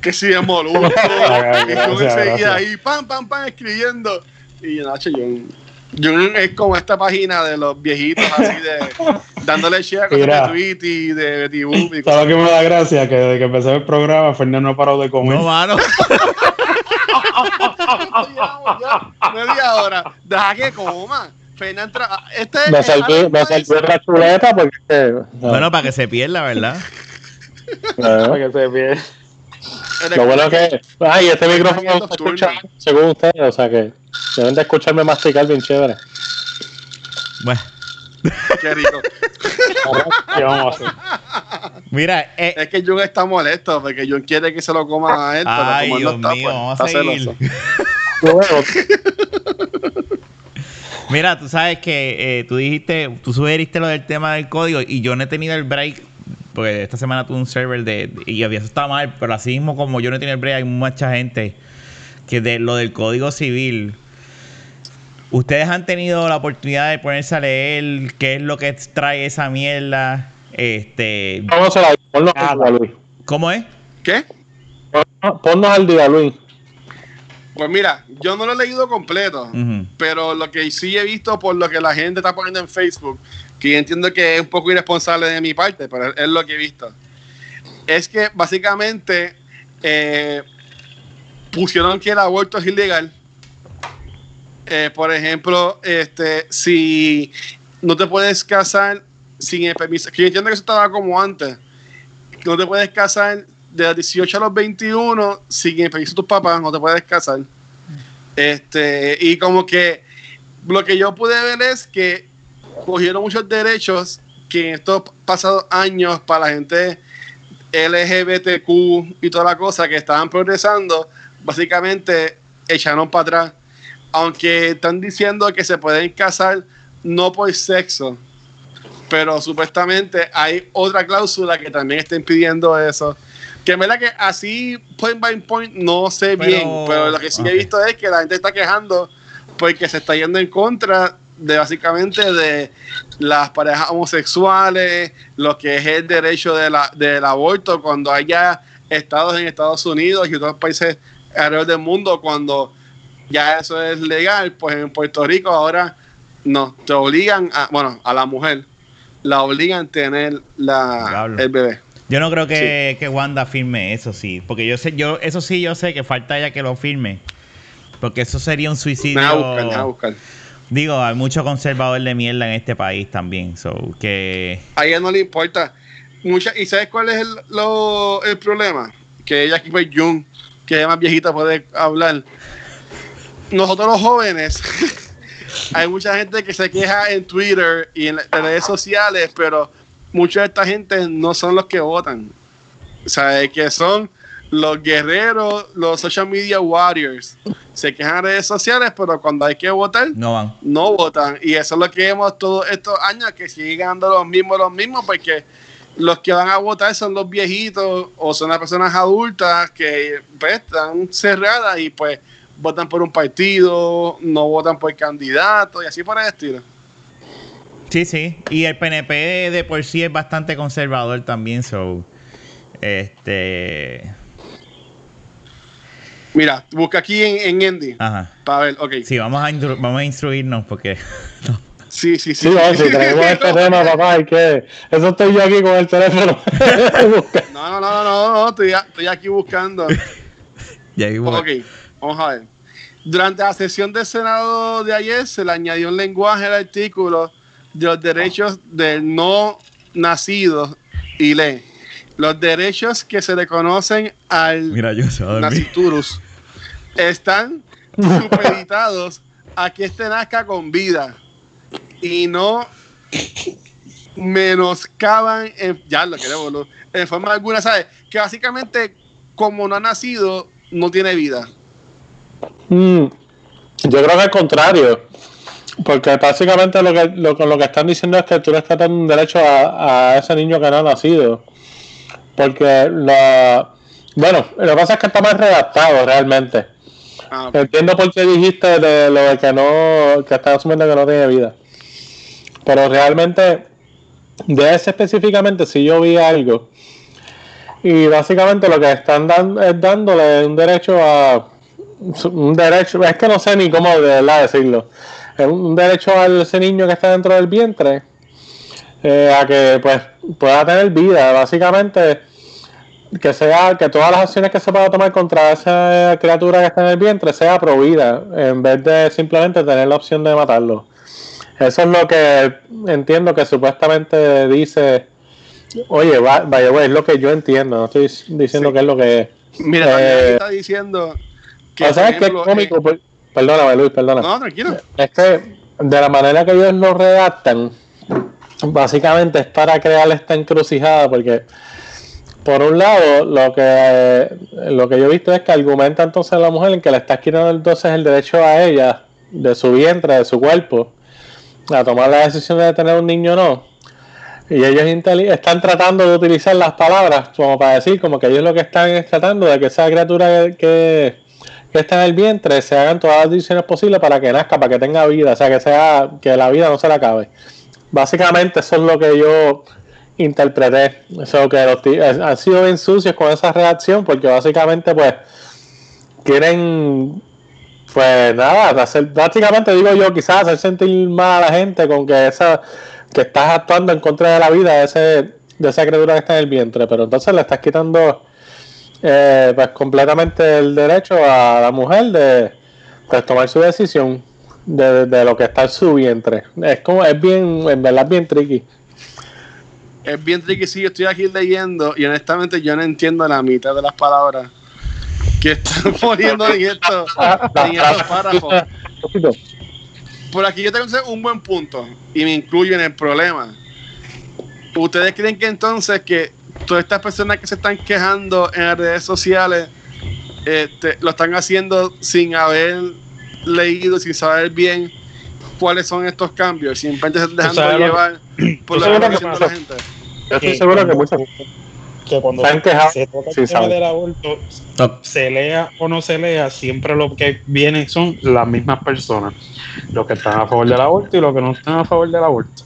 que sí es molusco. Que Jun seguía ahí, pam, pam, pam, escribiendo. Y Nacho, Jun. Jun es como esta página de los viejitos así de dándole share a de tweet y de Betty Boop ¿Sabes lo que me da gracia? Que desde que empecé el programa, Fernando no ha parado de comer. No, mano. Media hora. Deja que coma. Fernando, tra- este es Me salvé, me salvé la chuleta porque. eh, bueno, para que se pierda, ¿verdad? eh, que se pierda. Lo bueno es que. Ay, este micrófono se Nocturno. escucha según ustedes, o sea que deben de escucharme masticar bien chévere. Bueno, Qué rico. ¿Qué vamos a hacer? mira, eh, Es que Jun está molesto porque Jun quiere que se lo coma a él, pero Ay, como él no Dios está, mío, pues, vamos está a seguir. celoso. Mira, tú sabes que eh, tú dijiste, tú sugeriste lo del tema del código y yo no he tenido el break, porque esta semana tuve un server de, y había eso está mal, pero así mismo como yo no he tenido el break, hay mucha gente que de lo del código civil. Ustedes han tenido la oportunidad de ponerse a leer qué es lo que trae esa mierda. Este, Vamos a la al día, Luis. ¿cómo es? ¿Qué? Ponnos al día, Luis. Pues mira, yo no lo he leído completo, pero lo que sí he visto por lo que la gente está poniendo en Facebook, que yo entiendo que es un poco irresponsable de mi parte, pero es lo que he visto, es que básicamente eh, pusieron que el aborto es ilegal. Eh, por ejemplo, este, si no te puedes casar sin el permiso, que yo entiendo que eso estaba como antes, no te puedes casar de los 18 a los 21 sin el permiso de tus papás, no te puedes casar. Este, y como que lo que yo pude ver es que cogieron muchos derechos que en estos pasados años para la gente LGBTQ y toda la cosa que estaban progresando, básicamente echaron para atrás. Aunque están diciendo que se pueden casar no por sexo, pero supuestamente hay otra cláusula que también está impidiendo eso. Que en verdad que así, point by point, no sé Pero- bien, pero lo que sí he visto es que la gente está quejando porque se está yendo en contra de básicamente de las parejas homosexuales, lo que es el derecho de la- del aborto, cuando haya estados en Estados Unidos y otros países alrededor del mundo, cuando ya eso es legal, pues en Puerto Rico ahora no, te obligan, a, bueno, a la mujer, la obligan a tener la, Diablo. el bebé. Yo no creo que, que Wanda firme eso, sí. Porque yo sé, yo, eso sí yo sé que falta ya que lo firme. Porque eso sería un suicidio. Me buscar, me buscar. Digo, hay mucho conservador de mierda en este país también. So, que. A ella no le importa. Mucha, ¿Y sabes cuál es el, lo- el problema? Que ella aquí fue Jung, que es más viejita, puede hablar. Nosotros los jóvenes, hay mucha gente que se queja en Twitter y en las redes sociales, pero mucha de esta gente no son los que votan. O sea, es que son los guerreros, los social media warriors. Se quejan en redes sociales, pero cuando hay que votar, No van. no votan. Y eso es lo que vemos todos estos años, que siguen ganando los mismos, los mismos, porque los que van a votar son los viejitos o son las personas adultas que pues, están cerradas y pues votan por un partido, no votan por candidato y así por el estilo. Sí, sí. Y el PNP de por sí es bastante conservador también. So. Este. Mira, busca aquí en, en Andy Ajá. para ver, ok. Sí, vamos a, instru- vamos a instruirnos porque. Sí, sí, sí. Sí, vamos, si traemos este tema, papá, hay que. Eso estoy yo aquí con el teléfono. No, no, no, no, no, estoy, estoy aquí buscando. Ya ahí voy. Ok, vamos a ver. Durante la sesión del Senado de ayer se le añadió un lenguaje al artículo de los derechos del no nacido y lee. Los derechos que se le conocen al Mira, yo naciturus están supeditados a que éste nazca con vida y no menoscaban en, ya lo queremos en forma alguna, ¿sabes? Que básicamente como no ha nacido, no tiene vida. Mm, yo creo que al contrario. Porque básicamente lo que, lo, lo que están diciendo es que tú le estás dando un derecho a, a ese niño que no ha nacido. Porque la. Bueno, lo que pasa es que está más redactado realmente. Ah. Entiendo por qué dijiste de lo de que no. que estás asumiendo que no tiene vida. Pero realmente, de ese específicamente, si yo vi algo. Y básicamente lo que están dando es dándole un derecho a. Un derecho, es que no sé ni cómo de verdad decirlo. Es un derecho a ese niño que está dentro del vientre eh, a que pues pueda tener vida. Básicamente, que sea que todas las acciones que se pueda tomar contra esa criatura que está en el vientre sea prohibida en vez de simplemente tener la opción de matarlo. Eso es lo que entiendo que supuestamente dice. Oye, va- vaya, es lo que yo entiendo. No estoy diciendo Sí. que es lo que es. Mira, Eh, está diciendo que. O sea, es que cómico. eh, perdóname, Luis, perdona. no, tranquilo. Es que de la manera que ellos lo redactan, básicamente es para crear esta encrucijada, porque por un lado, lo que lo que yo he visto es que argumenta entonces a la mujer en que le estás quitando entonces el derecho a ella, de su vientre, de su cuerpo, a tomar la decisión de tener un niño o no. Y ellos están tratando de utilizar las palabras como para decir, como que ellos lo que están es tratando de que esa criatura que, que está en el vientre se hagan todas las decisiones posibles para que nazca, para que tenga vida, o sea, que sea que la vida no se le acabe. Básicamente eso es lo que yo interpreté. Eso que los ti- han han sido bien sucios con esa reacción porque básicamente pues quieren pues nada, hacer, básicamente digo yo quizás hacer sentir mal a la gente con que esa que estás actuando en contra de la vida de ese de esa criatura que está en el vientre, pero entonces le estás quitando eh, pues completamente el derecho a la mujer de tomar su decisión de, lo que está en su vientre. Es como, es bien, en verdad bien tricky. Es bien tricky, sí, yo estoy aquí leyendo y honestamente yo no entiendo la mitad de las palabras que están poniendo en, esto, estos párrafos. Por aquí yo tengo un buen punto y me incluyo en el problema. ¿Ustedes creen que entonces que todas estas personas que se están quejando en las redes sociales este, lo están haciendo sin haber leído, sin saber bien cuáles son estos cambios, simplemente se están dejando llevar por lo que pasa. la gente? Yo estoy seguro que muchos que cuando Se toca el sí tema del aborto, se lea o no se lea, siempre lo que vienen son las mismas personas, los que están a favor del aborto y los que no están a favor del aborto.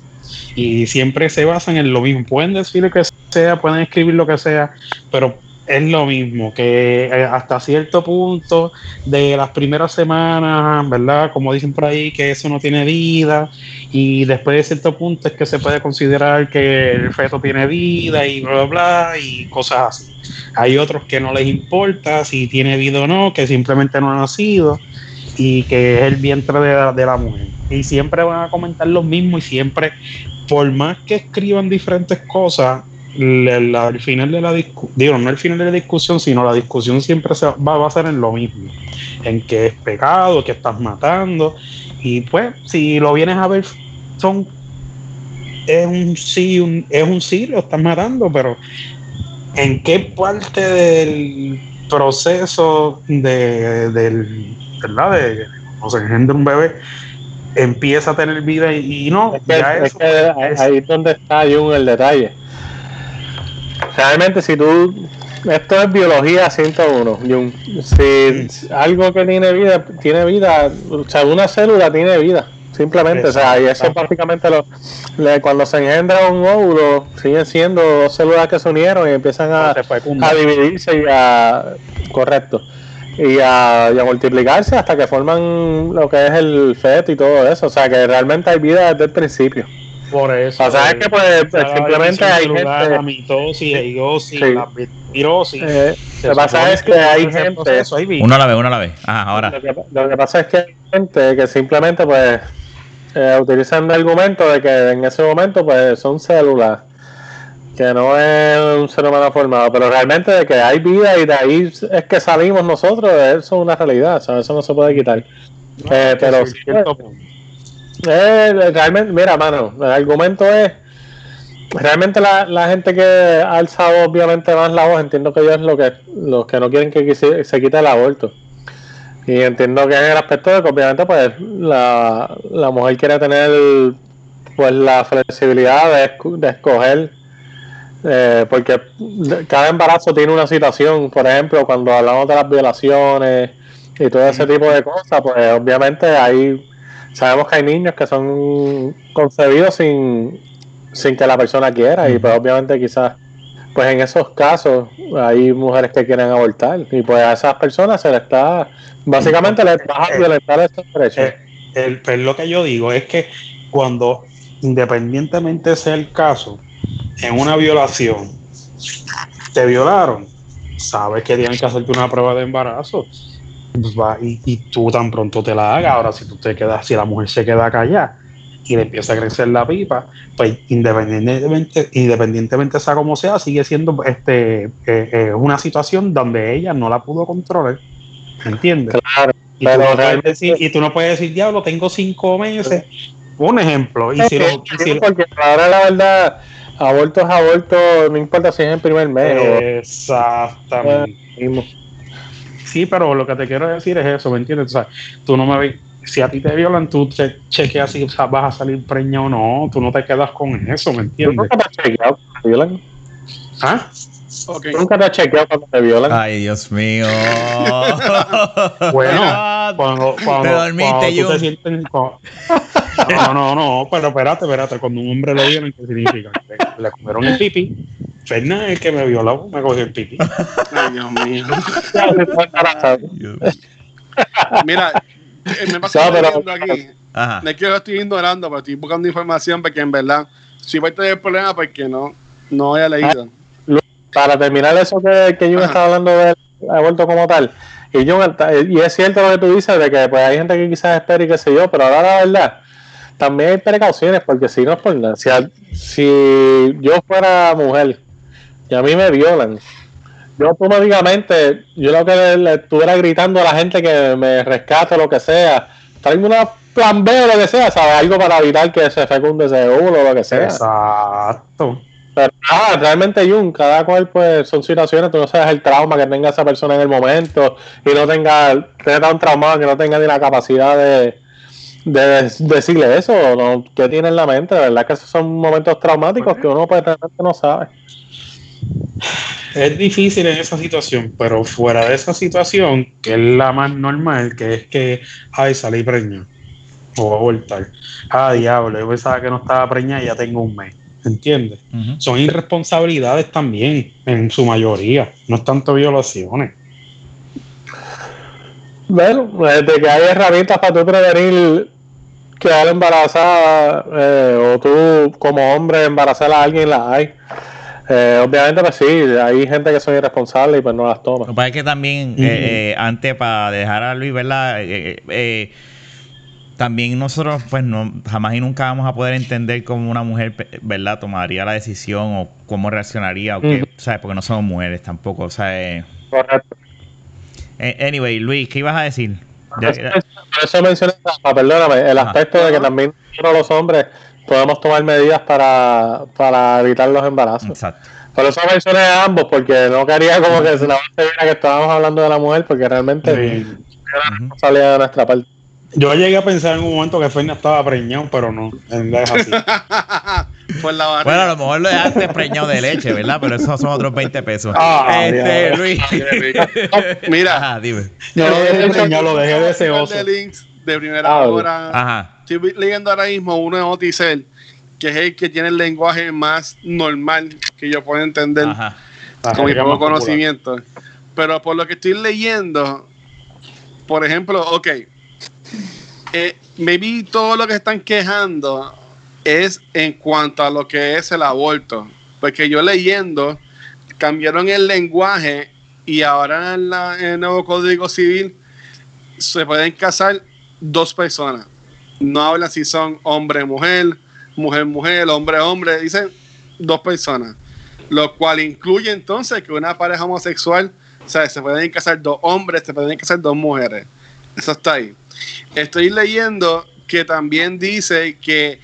Y siempre se basan en lo mismo. Pueden decir lo que sea, pueden escribir lo que sea, pero es lo mismo, que eh, hasta cierto punto de las primeras semanas, ¿verdad? Como dicen por ahí, que eso no tiene vida, y después de cierto punto es que se puede considerar que el feto tiene vida y bla, bla, bla, y cosas así. Hay otros que no les importa si tiene vida o no, que simplemente no ha nacido y que es el vientre de la, de la mujer. Y siempre van a comentar lo mismo y siempre, por más que escriban diferentes cosas, al final de la discusión, digo, no el final de la discusión, sino la discusión siempre se va, a ser en lo mismo, en que es pecado, que estás matando, y pues, si lo vienes a ver, son es un sí, un- es un sí, lo estás matando, pero ¿en qué parte del proceso de, del, ¿verdad? De o se engendra un bebé, empieza a tener vida y, y no, Es que, ya es eso- que ahí- ahí es donde está Jun el detalle. Realmente, si tú. Esto es biología 101, Jun. Si algo que tiene vida, tiene vida. O sea, una célula tiene vida. Simplemente, o sea, y eso es básicamente lo. le- cuando se engendra un óvulo, siguen siendo dos células que se unieron y empiezan a, a dividirse y a. Correcto. Y a, y a multiplicarse hasta que forman lo que es el feto y todo eso. O sea, que realmente hay vida desde el principio. Por eso. O sea, es que, pues, simplemente hay celular, gente- La mitosis, Sí. la virosis. Eh, lo que pasa es que hay gente. proceso hay vida. Uno a la vez, uno a la vez. Ajá, ahora. Lo que, lo que pasa es que hay gente que simplemente pues eh, utilizan el argumento de que en ese momento pues son células, que no es un ser humano formado, pero realmente de que hay vida y de ahí es que salimos nosotros, eso es una realidad, o sea, eso no se puede quitar. No, eh, pero- sí, punto. Eh, realmente, mira, mano, el argumento es. Realmente la, la gente que ha alzado obviamente más la voz, entiendo que ellos lo que los que no quieren que se, se quite el aborto. Y entiendo que en el aspecto de que obviamente pues la, la mujer quiere tener pues la flexibilidad de, de escoger eh, porque cada embarazo tiene una situación, por ejemplo, cuando hablamos de las violaciones y todo ese tipo de cosas, pues obviamente hay sabemos que hay niños que son concebidos sin, sin que la persona quiera y pues obviamente quizás pues en esos casos hay mujeres que quieren abortar y pues a esas personas se les está básicamente les va a violentar estos derechos. Eh, el, pues lo que yo digo es que cuando, independientemente sea el caso, en una violación, te violaron, sabes que tienen que hacerte una prueba de embarazo. Pues y, y tú tan pronto te la hagas. Ahora, si tú te quedas, si la mujer se queda callada y le empieza a crecer la pipa, pues independientemente, independientemente sea como sea, sigue siendo este eh, eh, una situación donde ella no la pudo controlar. ¿Me entiendes? Claro, Y tú, no puedes decir, y tú no puedes decir, diablo, tengo cinco meses. Un ejemplo. Y si lo- y si lo- porque ahora la verdad, aborto es aborto, no importa si es en primer mes Exactamente. mismo. Sí, pero lo que te quiero decir es eso, ¿me entiendes? O sea, tú no me ves. Si a ti te violan, tú te chequeas si vas a salir preña o no. Tú no te quedas con eso, ¿me ¿Tú entiendes? nunca te has chequeado cuando te violan? ¿Ah? Ok. ¿Tú nunca te has chequeado cuando te violan? Ay, Dios mío. Bueno, Ah, Cuando, cuando, Te dormiste, cuando tú Jun. te sientes- cuando- No, no, no, pero espérate, espérate. Cuando un hombre lo violan, ¿qué significa? Le, le comieron el pipi. Fernández es el que me violó, me cogió el pipi. Ay, Dios mío. Mira, eh, me pasa No, aquí. Ajá. No es que yo estoy ignorando, pero estoy buscando información porque en verdad, si voy a tener problemas porque no, no haya leído. Para terminar eso que, que Jun estaba hablando del aborto como tal, y, Jun, y es cierto lo que tú dices de que pues, hay gente que quizás espera y qué sé yo, pero ahora la verdad, también hay precauciones, porque si no es por nada, si, a- si yo fuera mujer y a mí me violan, yo automáticamente, yo lo que le, le estuviera gritando a la gente que me rescate lo que sea, tráeme una plan B o lo que sea, ¿sabes? Algo para evitar que se fecunde ese óvulo o lo que sea. Exacto. Pero nada, realmente Jun, cada cual pues son situaciones, tú no sabes el trauma que tenga esa persona en el momento y no tenga, esté tan traumado que no tenga ni la capacidad de, de decirle eso, ¿no? ¿qué tiene en la mente? De verdad que esos son momentos traumáticos que uno pues realmente no sabe. Es difícil en esa situación, pero fuera de esa situación, que es la más normal, que es que, ay, salí preñado o abortar. Ah, diablo, yo pensaba que no estaba preñada y ya tengo un mes. ¿Entiendes? Son irresponsabilidades también, en su mayoría. No es tanto violaciones. Bueno, desde que hay herramientas para tú prevenir quedar embarazada eh, o tú como hombre embarazar a alguien, las hay. Eh, obviamente pues sí, hay gente que son irresponsables y pues no las toma. Lo que pasa es que también, eh, eh, antes, para dejar a Luis, ¿verdad? Eh, eh, eh, también nosotros, pues, no, jamás y nunca vamos a poder entender cómo una mujer, ¿verdad?, tomaría la decisión o cómo reaccionaría, o qué. ¿sabes? Porque no somos mujeres tampoco, o sea, eh, Correcto. eh, Anyway, Luis, ¿qué ibas a decir? Por eso mencioné, Rafa, perdóname, el Ajá. aspecto de que también nosotros los hombres podemos tomar medidas para, para evitar los embarazos. exacto. Por eso mencioné a ambos, porque no quería como que se la viera que estábamos hablando de la mujer, porque realmente Sí. es una responsabilidad de nuestra parte. Yo llegué a pensar en un momento que Fernández estaba preñado, pero no. En verdad es así. Por la barriga. Bueno, a lo mejor lo dejaste preñado de leche, ¿verdad? Pero esos son otros 20 pesos. Ah, este. Luis. Mira. Ajá, dime. No lo dejé preñado, lo dejé deseoso. darle links de primera Ah, hora. Ajá. Estoy leyendo ahora mismo uno de Oticel, que es el que tiene el lenguaje más normal que yo puedo entender Ajá. con mi poco conocimiento. Pero por lo que estoy leyendo, por ejemplo, ok, eh, maybe todo lo que están quejando es en cuanto a lo que es el aborto. Porque yo leyendo, cambiaron el lenguaje y ahora en, el nuevo Código Civil se pueden casar dos personas. No hablan si son hombre-mujer, mujer-mujer, hombre-hombre, dicen dos personas. Lo cual incluye entonces que una pareja homosexual, o sea, se pueden casar dos hombres, se pueden casar dos mujeres. Eso está ahí. Estoy leyendo que también dice que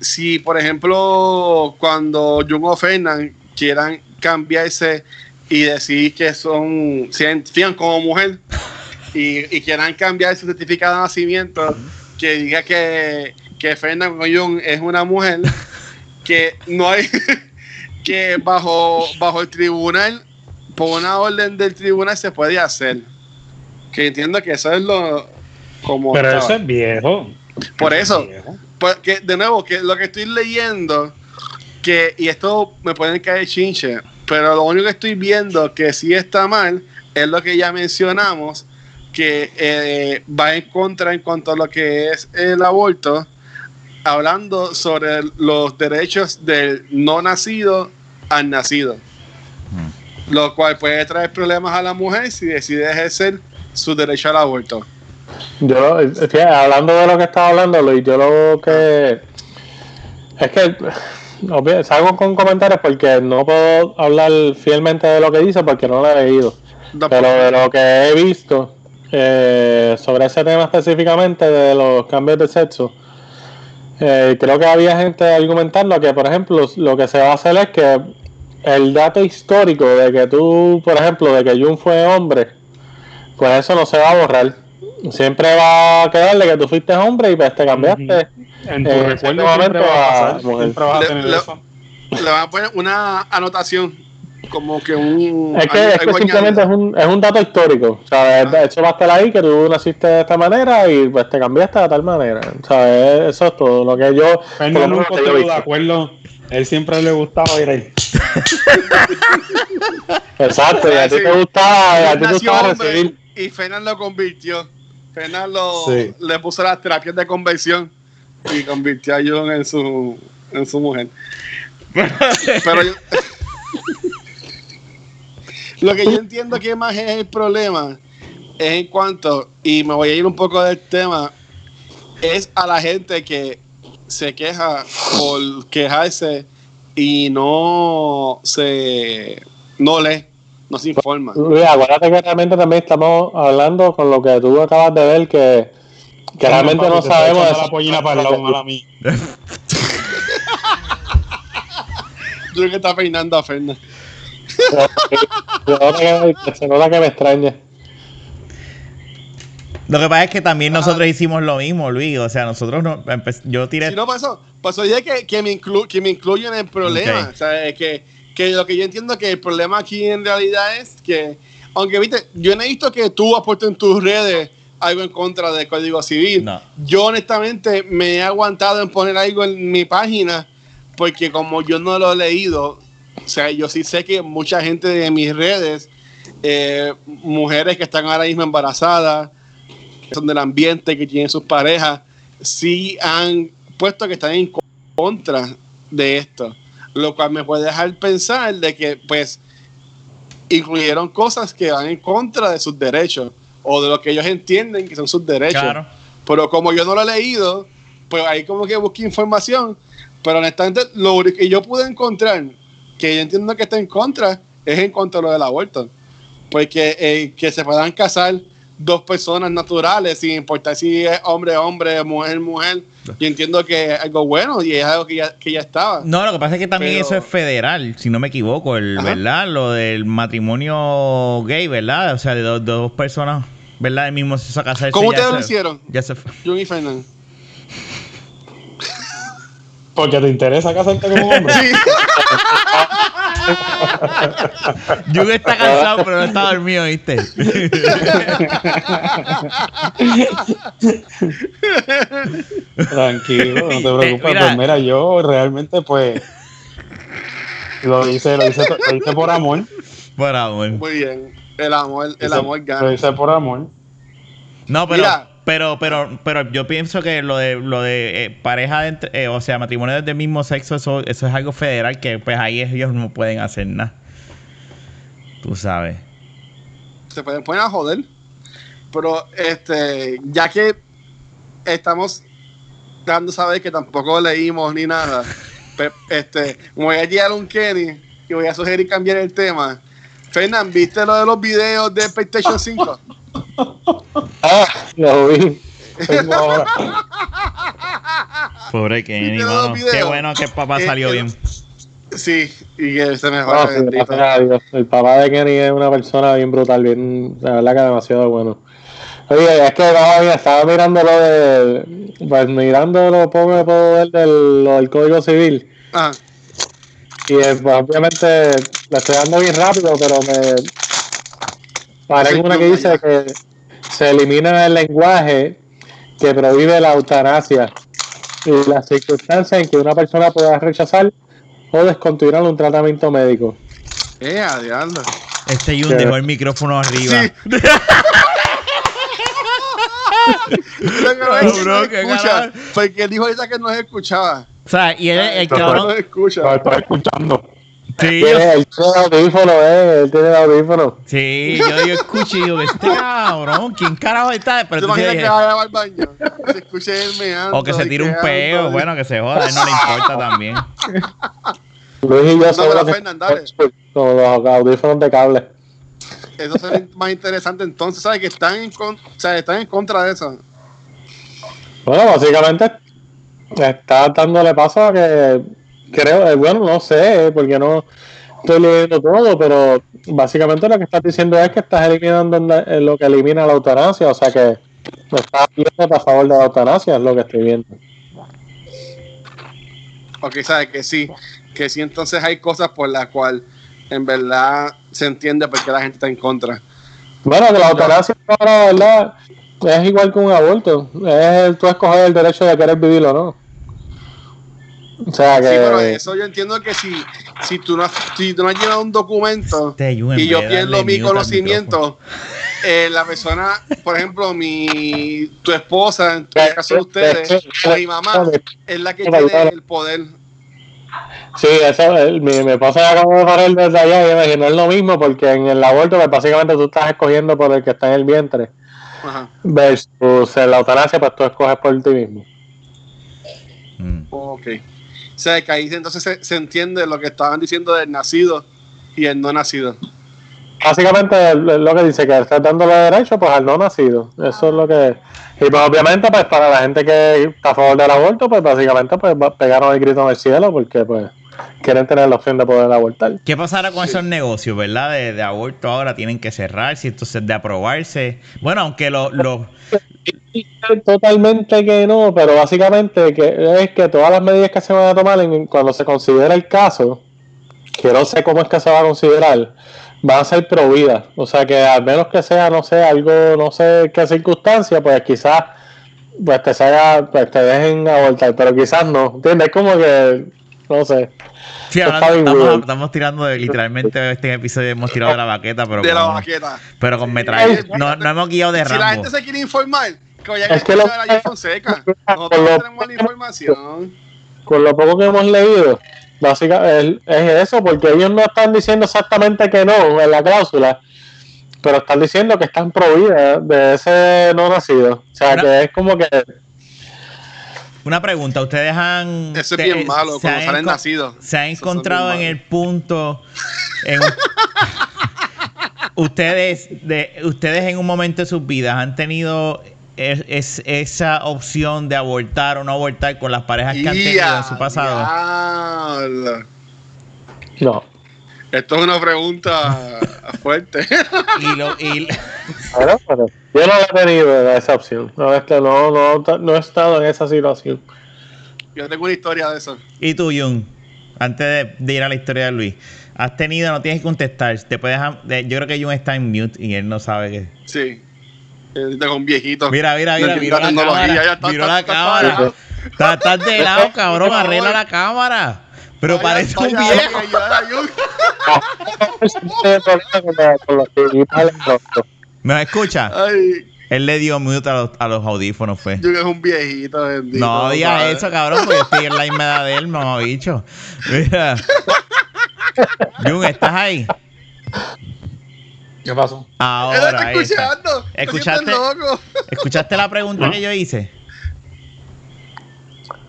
si, por ejemplo, cuando Jung o Fernan quieran cambiarse y decir que son, se como mujer y, quieran cambiar su certificado de nacimiento que diga que, que Fernando Goyón es una mujer, que no hay, que bajo, bajo el tribunal, por una orden del tribunal se puede hacer. Que entiendo que eso es lo como Pero estaba. eso es viejo. Por Eso eso, es viejo. porque de nuevo, que lo que estoy leyendo, que, y esto me pueden caer chinche, pero lo único que estoy viendo que sí está mal es lo que ya mencionamos, que eh, va en contra en cuanto a lo que es el aborto, hablando sobre los derechos del no nacido al nacido, lo cual puede traer problemas a la mujer si decide ejercer su derecho al aborto. Yo, hablando de lo que estaba hablando, Luis, yo lo que. Es que. obvio, Salgo con comentarios porque no puedo hablar fielmente de lo que dice porque no lo he leído. Pero de lo que he visto eh, sobre ese tema específicamente de los cambios de sexo, eh, creo que había gente argumentando que, por ejemplo, lo que se va a hacer es que el dato histórico de que tú, por ejemplo, de que Jun fue hombre, pues eso no se va a borrar. Siempre va a quedar de que tú fuiste hombre y pues te cambiaste. En tu Eh, recuerdo momento va a a- pasar, a Le- le- eso. Le van a poner una anotación, como que un... Es que, algo- es que simplemente es un, es un dato histórico. O sea, es- Ah. eso va a estar ahí que tú naciste de esta manera y pues te cambiaste de tal manera. O sea, es- eso es todo. Lo que yo. menos nunca estuvo de acuerdo. Él siempre le gustaba ir ahí. Exacto, y a ti te gustaba, a ti te gustaba hombre recibir. Y Fernan lo convirtió. Fernan lo- Sí. le puso las terapias de conversión y convirtió a John en su, en su mujer. Pero yo- lo que yo entiendo que más es el problema es en cuanto, y me voy a ir un poco del tema, es a la gente que se queja por quejarse y no se no lee, no se informa. Luis, acuérdate que realmente también estamos hablando con lo que tú acabas de ver, que, que realmente Papi, no sabemos. la pollina para el lado, mala mía. Yo creo que está peinando a Fernan. Se nota que- me extraña. Lo que pasa es que también nosotros hicimos lo mismo, Luis. O sea, nosotros no. Yo tiré. Si no pasó, pasó ya que, que, me inclu, que me incluyen en el problema. Ok. O sea, es que, que lo que yo entiendo que el problema aquí en realidad es que, aunque viste, yo no he visto que tú has puesto en tus redes algo en contra del Código Civil. No. Yo honestamente me he aguantado en poner algo en mi página porque como yo no lo he leído, o sea, yo sí sé que mucha gente de mis redes, eh, mujeres que están ahora mismo embarazadas, que son del ambiente, que tienen sus parejas, sí han puesto que están en contra de esto, lo cual me puede dejar pensar de que pues incluyeron cosas que van en contra de sus derechos o de lo que ellos entienden que son sus derechos. Claro. Pero como yo no lo he leído, pues ahí como que busqué información. Pero honestamente, lo único que yo pude encontrar, que yo entiendo que está en contra, es en contra de lo del aborto. Porque eh, que se puedan casar dos personas naturales, sin importar si es hombre, hombre, mujer, mujer. Yo entiendo que es algo bueno y es algo que ya, que ya estaba. No, lo que pasa es que también Pero- eso es federal, si no me equivoco, el, Ajá. ¿verdad? Lo del matrimonio gay, ¿verdad? O sea, de dos, dos personas, ¿verdad? Del mismo sexo a casarse. ¿Cómo ustedes lo se- hicieron? Ya se fue. Y Fernando. Porque te interesa casarte como hombre. Sí. Yugo está cansado, pero no está dormido, ¿viste? Tranquilo, no te Eh, preocupes. mira. Pues mira, yo realmente pues lo hice, lo hice, lo hice por amor. Por amor. Muy bien. El amor, el Hice- amor Lo gana. hice por amor. No, pero, Mira. Pero, pero, pero yo pienso que lo de, lo de eh, pareja, de entre- eh, o sea, matrimonio del mismo sexo, eso, eso es algo federal que pues ahí ellos no pueden hacer nada. Tú sabes. se pueden poner a joder. Pero este, ya que estamos dando saber que tampoco leímos ni nada, pe- este, me voy a tirar un Kenny y voy a sugerir cambiar el tema. Fernán, ¿viste lo de los videos de PlayStation 5? Ah, lo vi. Pobre Kenny. Qué bueno que el papá Eh, salió eh, bien. Sí, y que se No, mejora. Ah, sí, gracias a Dios. El papá de Kenny es una persona bien brutal, bien, la verdad que demasiado bueno. Oye, es que no, mira, estaba mirando lo de. Pues mirando lo poco que puedo ver del, lo del Código Civil. Ah, Y eh, pues, obviamente le estoy dando bien rápido, pero me. Parece una que dice que se elimina el lenguaje que prohíbe la eutanasia y las circunstancias en que una persona pueda rechazar o descontinuar un tratamiento médico. eh. Este Jun dejó el micrófono arriba. Sí. Escucha, porque él dijo ahorita que no se escuchaba. O sea, y él, el No cabrón. se escucha. Lo estoy escuchando. Sí, yo, Tiene, él tiene audífono, eh, él tiene audífono. sí, yo, yo escucho y digo, este cabrón, ¿quién carajo está? Pero ¿Te imaginas que dije, vaya al baño? Que Se escuche él meando. o que se tire un peo, bueno, que se joda, a él no le importa también. Luis y yo No, somos pero los que- Fernan, dale. con los audífonos de cable. Eso sería más interesante entonces, ¿sabes? Que están en, con- o sea, están en contra de eso. Bueno, básicamente está dándole paso a que creo, eh, bueno, no sé, porque no estoy leyendo todo, pero básicamente lo que estás diciendo es que estás eliminando eh, lo que elimina la eutanasia, o sea que estás yendo a favor de la eutanasia, es lo que estoy viendo. Ok, ¿sabes? Que sí. Que sí, entonces hay cosas por las cuales en verdad se entiende por qué la gente está en contra. Bueno, que la eutanasia, ahora, ¿verdad? Es igual que un aborto, es tú escoger el derecho de querer vivir o no. O sea que... Sí, pero eso yo entiendo que si, si, tú, no has, si tú no has llenado un documento Este y yo pierdo mi conocimiento, eh, la persona, por ejemplo, mi tu esposa, en el caso de ustedes, o mi mamá, es la que tiene el poder. Sí, eso, el- mi, mi esposa acaba de parar desde allá y me no es lo mismo porque en el aborto pues, básicamente tú estás escogiendo por el que está en el vientre Ajá. versus en la eutanasia pues tú escoges por ti mismo. Mm. Ok. O sea, que ahí entonces se, se entiende lo que estaban diciendo del nacido y el no nacido. Básicamente lo que dice que estás dándole derecho pues al no nacido. Eso es lo que... Y pues obviamente pues para la gente que está a favor del aborto pues básicamente pues pegaron el grito en el cielo porque pues quieren tener la opción de poder abortar. ¿Qué pasará con Sí. esos negocios, verdad? De, de aborto ahora tienen que cerrar, si entonces de aprobarse. Bueno, aunque los lo, Totalmente que no, pero básicamente que es que todas las medidas que se van a tomar en- cuando se considera el caso, que no sé cómo es que se va a considerar, van a ser prohibidas. O sea que al menos que sea, no sé, algo, no sé qué circunstancia, pues quizás pues te salga, pues te dejen abortar, pero quizás no. ¿Entiendes? Como que, no sé. Sí, hablando- estamos, tirando de literalmente este episodio hemos tirado de la baqueta, pero de la con, baqueta. pero con metralla. No, no hemos guiado de Si la Rambo. gente se quiere informar, que vayan Es a que escuchar lo- a Fonseca. Nosotros lo- tenemos la información. con lo poco que hemos leído, básicamente es, es eso, porque ellos no están diciendo exactamente que no en la cláusula, pero están diciendo que están prohibidas de ese no nacido. O sea, Una- que es como que Una pregunta, ustedes han Eso es te- bien malo se cuando han salen enco- nacidos. Se son encontrado en el punto en ustedes de ustedes en un momento de sus vidas han tenido es, es- esa opción de abortar o no abortar con las parejas que han tenido en su pasado. diablo. no. Esto es una pregunta fuerte. Y lo, y, Bueno, pero yo no he tenido esa opción. No, este, no, no, no he estado en esa situación. Yo tengo una historia de eso. y tú, Jun, antes de, de ir a la historia de Luis, has tenido, no tienes que contestar, te puedes, de- yo creo que Jun está en mute y él no sabe que. Sí. Eh, Tengo un viejito. Mira, mira, mira, miró la cámara, miró la cámara. estás de lado, cabrón, arregla la cámara. Pero parece un viejo. no. ¿Me escucha? Ay, Él le dio mute a los, a los audífonos, fue. Jun es un viejito, bendito. No digas eso, cabrón, porque yo estoy en la misma edad de él, mamá bicho. Mira. Jun, ¿estás ahí? ¿Qué pasó? Ahora. está. escuchando. ¿Escuchaste? Está siendo loco. ¿Escuchaste la pregunta que yo hice?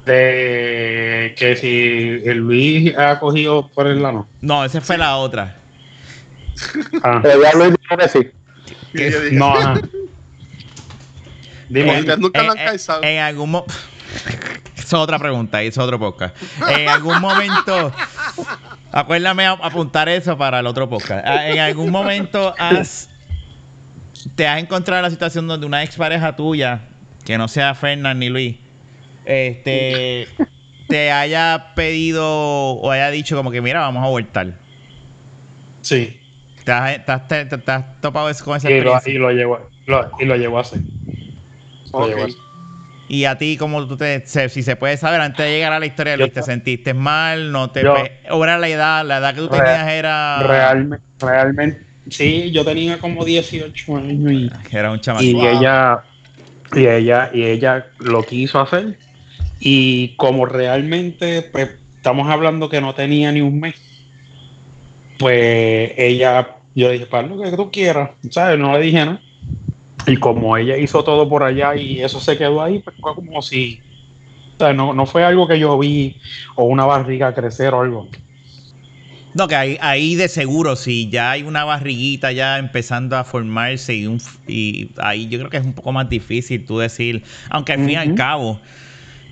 De que si el Luis ha cogido por el lano. No, esa fue la otra. Ah, Pero ya Luis dijo que sí. No, ajá. Dime, Ustedes nunca lo han en, calzado. en algún momento. es otra pregunta, es otro podcast. En algún momento. Acuérdame a- apuntar eso para el otro podcast. Ah, En algún momento has te has encontrado en la situación donde una expareja tuya, que no sea Fernán ni Luis, este, te haya pedido o haya dicho como que, mira, vamos a voltar? Sí. ¿Te has, te has- te- te has topado eso- con esa Y lo, y lo llevó, lo- y lo llevó a hacer. Lo Ok. llevó a hacer. Y a ti, como tú te, se- si se puede saber, antes de llegar a la historia Luis, ¿te sentiste mal? ¿No te Yo- ¿O era la edad? La edad que tú Real- tenías era... Realmente, realmente, sí, yo tenía como 18 años y, Era un chamaco. y Wow. ella y ella y ella lo quiso hacer y como realmente pues estamos hablando que no tenía ni un mes pues ella yo le dije para lo que tú quieras sabes no le dije nada. Y como ella hizo todo por allá y eso se quedó ahí pues fue como si o sea, no, no fue algo que yo vi o una barriga crecer o algo. No, que ahí, ahí de seguro, si ya hay una barriguita ya empezando a formarse y, un, f- y ahí yo creo que es un poco más difícil tú decir, aunque al fin y al cabo,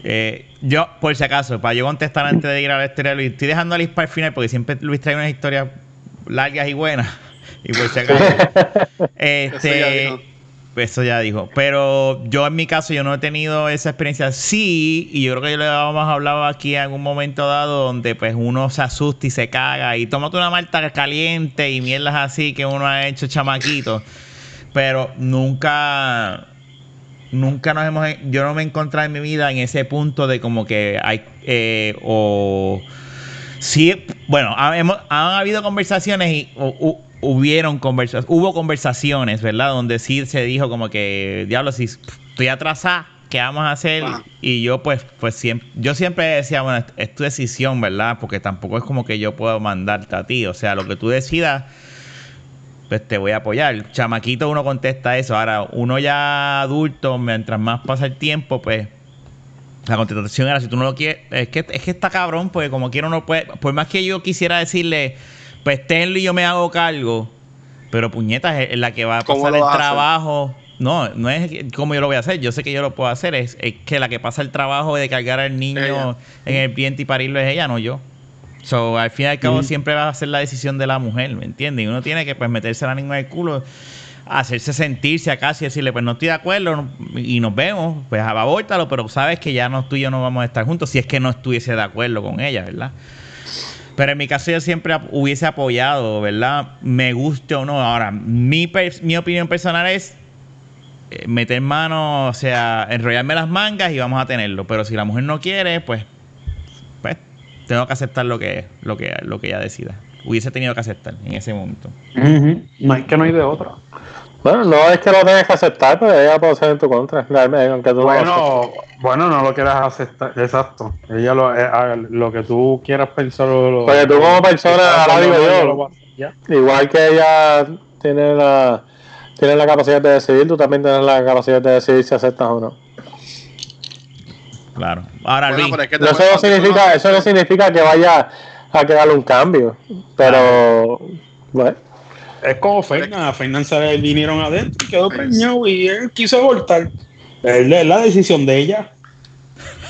eh, yo, por si acaso, para yo contestar antes de ir a la historia de Luis, estoy dejando a Luis para el final porque siempre Luis trae unas historias largas y buenas. Y por si acaso, este, ya eso ya dijo. Pero yo en mi caso, yo no he tenido esa experiencia. Sí, y yo creo que yo le habíamos hablado aquí en algún momento dado donde pues uno se asusta y se caga y tómate una malta caliente y mierdas así que uno ha hecho chamaquito. Pero nunca, nunca nos hemos, yo no me he encontrado en mi vida en ese punto de como que hay, eh, o sí, bueno, ha- hemos- han habido conversaciones y o- hubieron conversaciones, hubo conversaciones, ¿verdad? Donde sí se dijo como que, diablo, si estoy atrasada, ¿qué vamos a hacer? Y yo pues, pues siempre, yo siempre decía, bueno, es, es tu decisión, ¿verdad? Porque tampoco es como que yo puedo mandarte a ti, o sea, lo que tú decidas, pues te voy a apoyar. Chamaquito uno contesta eso, ahora uno ya adulto, mientras más pasa el tiempo, pues la contestación era, si tú no lo quieres, es que, es que está cabrón, porque como quiero no puede, por más que yo quisiera decirle, pues tenlo y yo me hago cargo, pero puñetas es, la que va a ¿Cómo pasar el trabajo. No, no es como yo lo voy a hacer, yo sé que yo lo puedo hacer, es, es que la que pasa el trabajo de cargar al niño Ella. en el vientre y parirlo es ella, no yo. So, al fin y al cabo siempre va a ser la decisión de la mujer, ¿me entiendes? Y uno tiene que pues meterse la niña en el culo, hacerse sentirse acá y decirle, pues no estoy de acuerdo y nos vemos, pues abórtalo, pero sabes que ya no tú y yo no vamos a estar juntos si es que no estuviese de acuerdo con ella, ¿verdad? Pero en mi caso yo siempre hubiese apoyado, ¿verdad? Me guste o no. Ahora, mi, per- mi opinión personal es eh, meter mano, o sea, enrollarme las mangas y vamos a tenerlo. Pero si la mujer no quiere, pues, pues tengo que aceptar lo que, lo que, lo que ella decida. Hubiese tenido que aceptar en ese momento. no hay que no hay de otra Bueno, no es que lo tengas que aceptar, pero ella puede ser en tu contra. Aunque tú. Bueno, bueno, no lo quieras aceptar, exacto. Ella lo, eh, lo que tú quieras pensar. Lo, lo- Porque tú como persona, Está ahora digo cuando yo, ella lo va a hacer, ya. Igual que ella tiene la, tiene la capacidad de decidir, tú también tienes la capacidad de decidir si aceptas o no. Claro. Ahora, Bueno, Luis, es que eso, no significa, eso no significa que vaya a quedar un cambio, pero bueno, Es como Fernan. A Fernan se le vinieron adentro y quedó preñado y él quiso abortar. Es la, decisión de ella.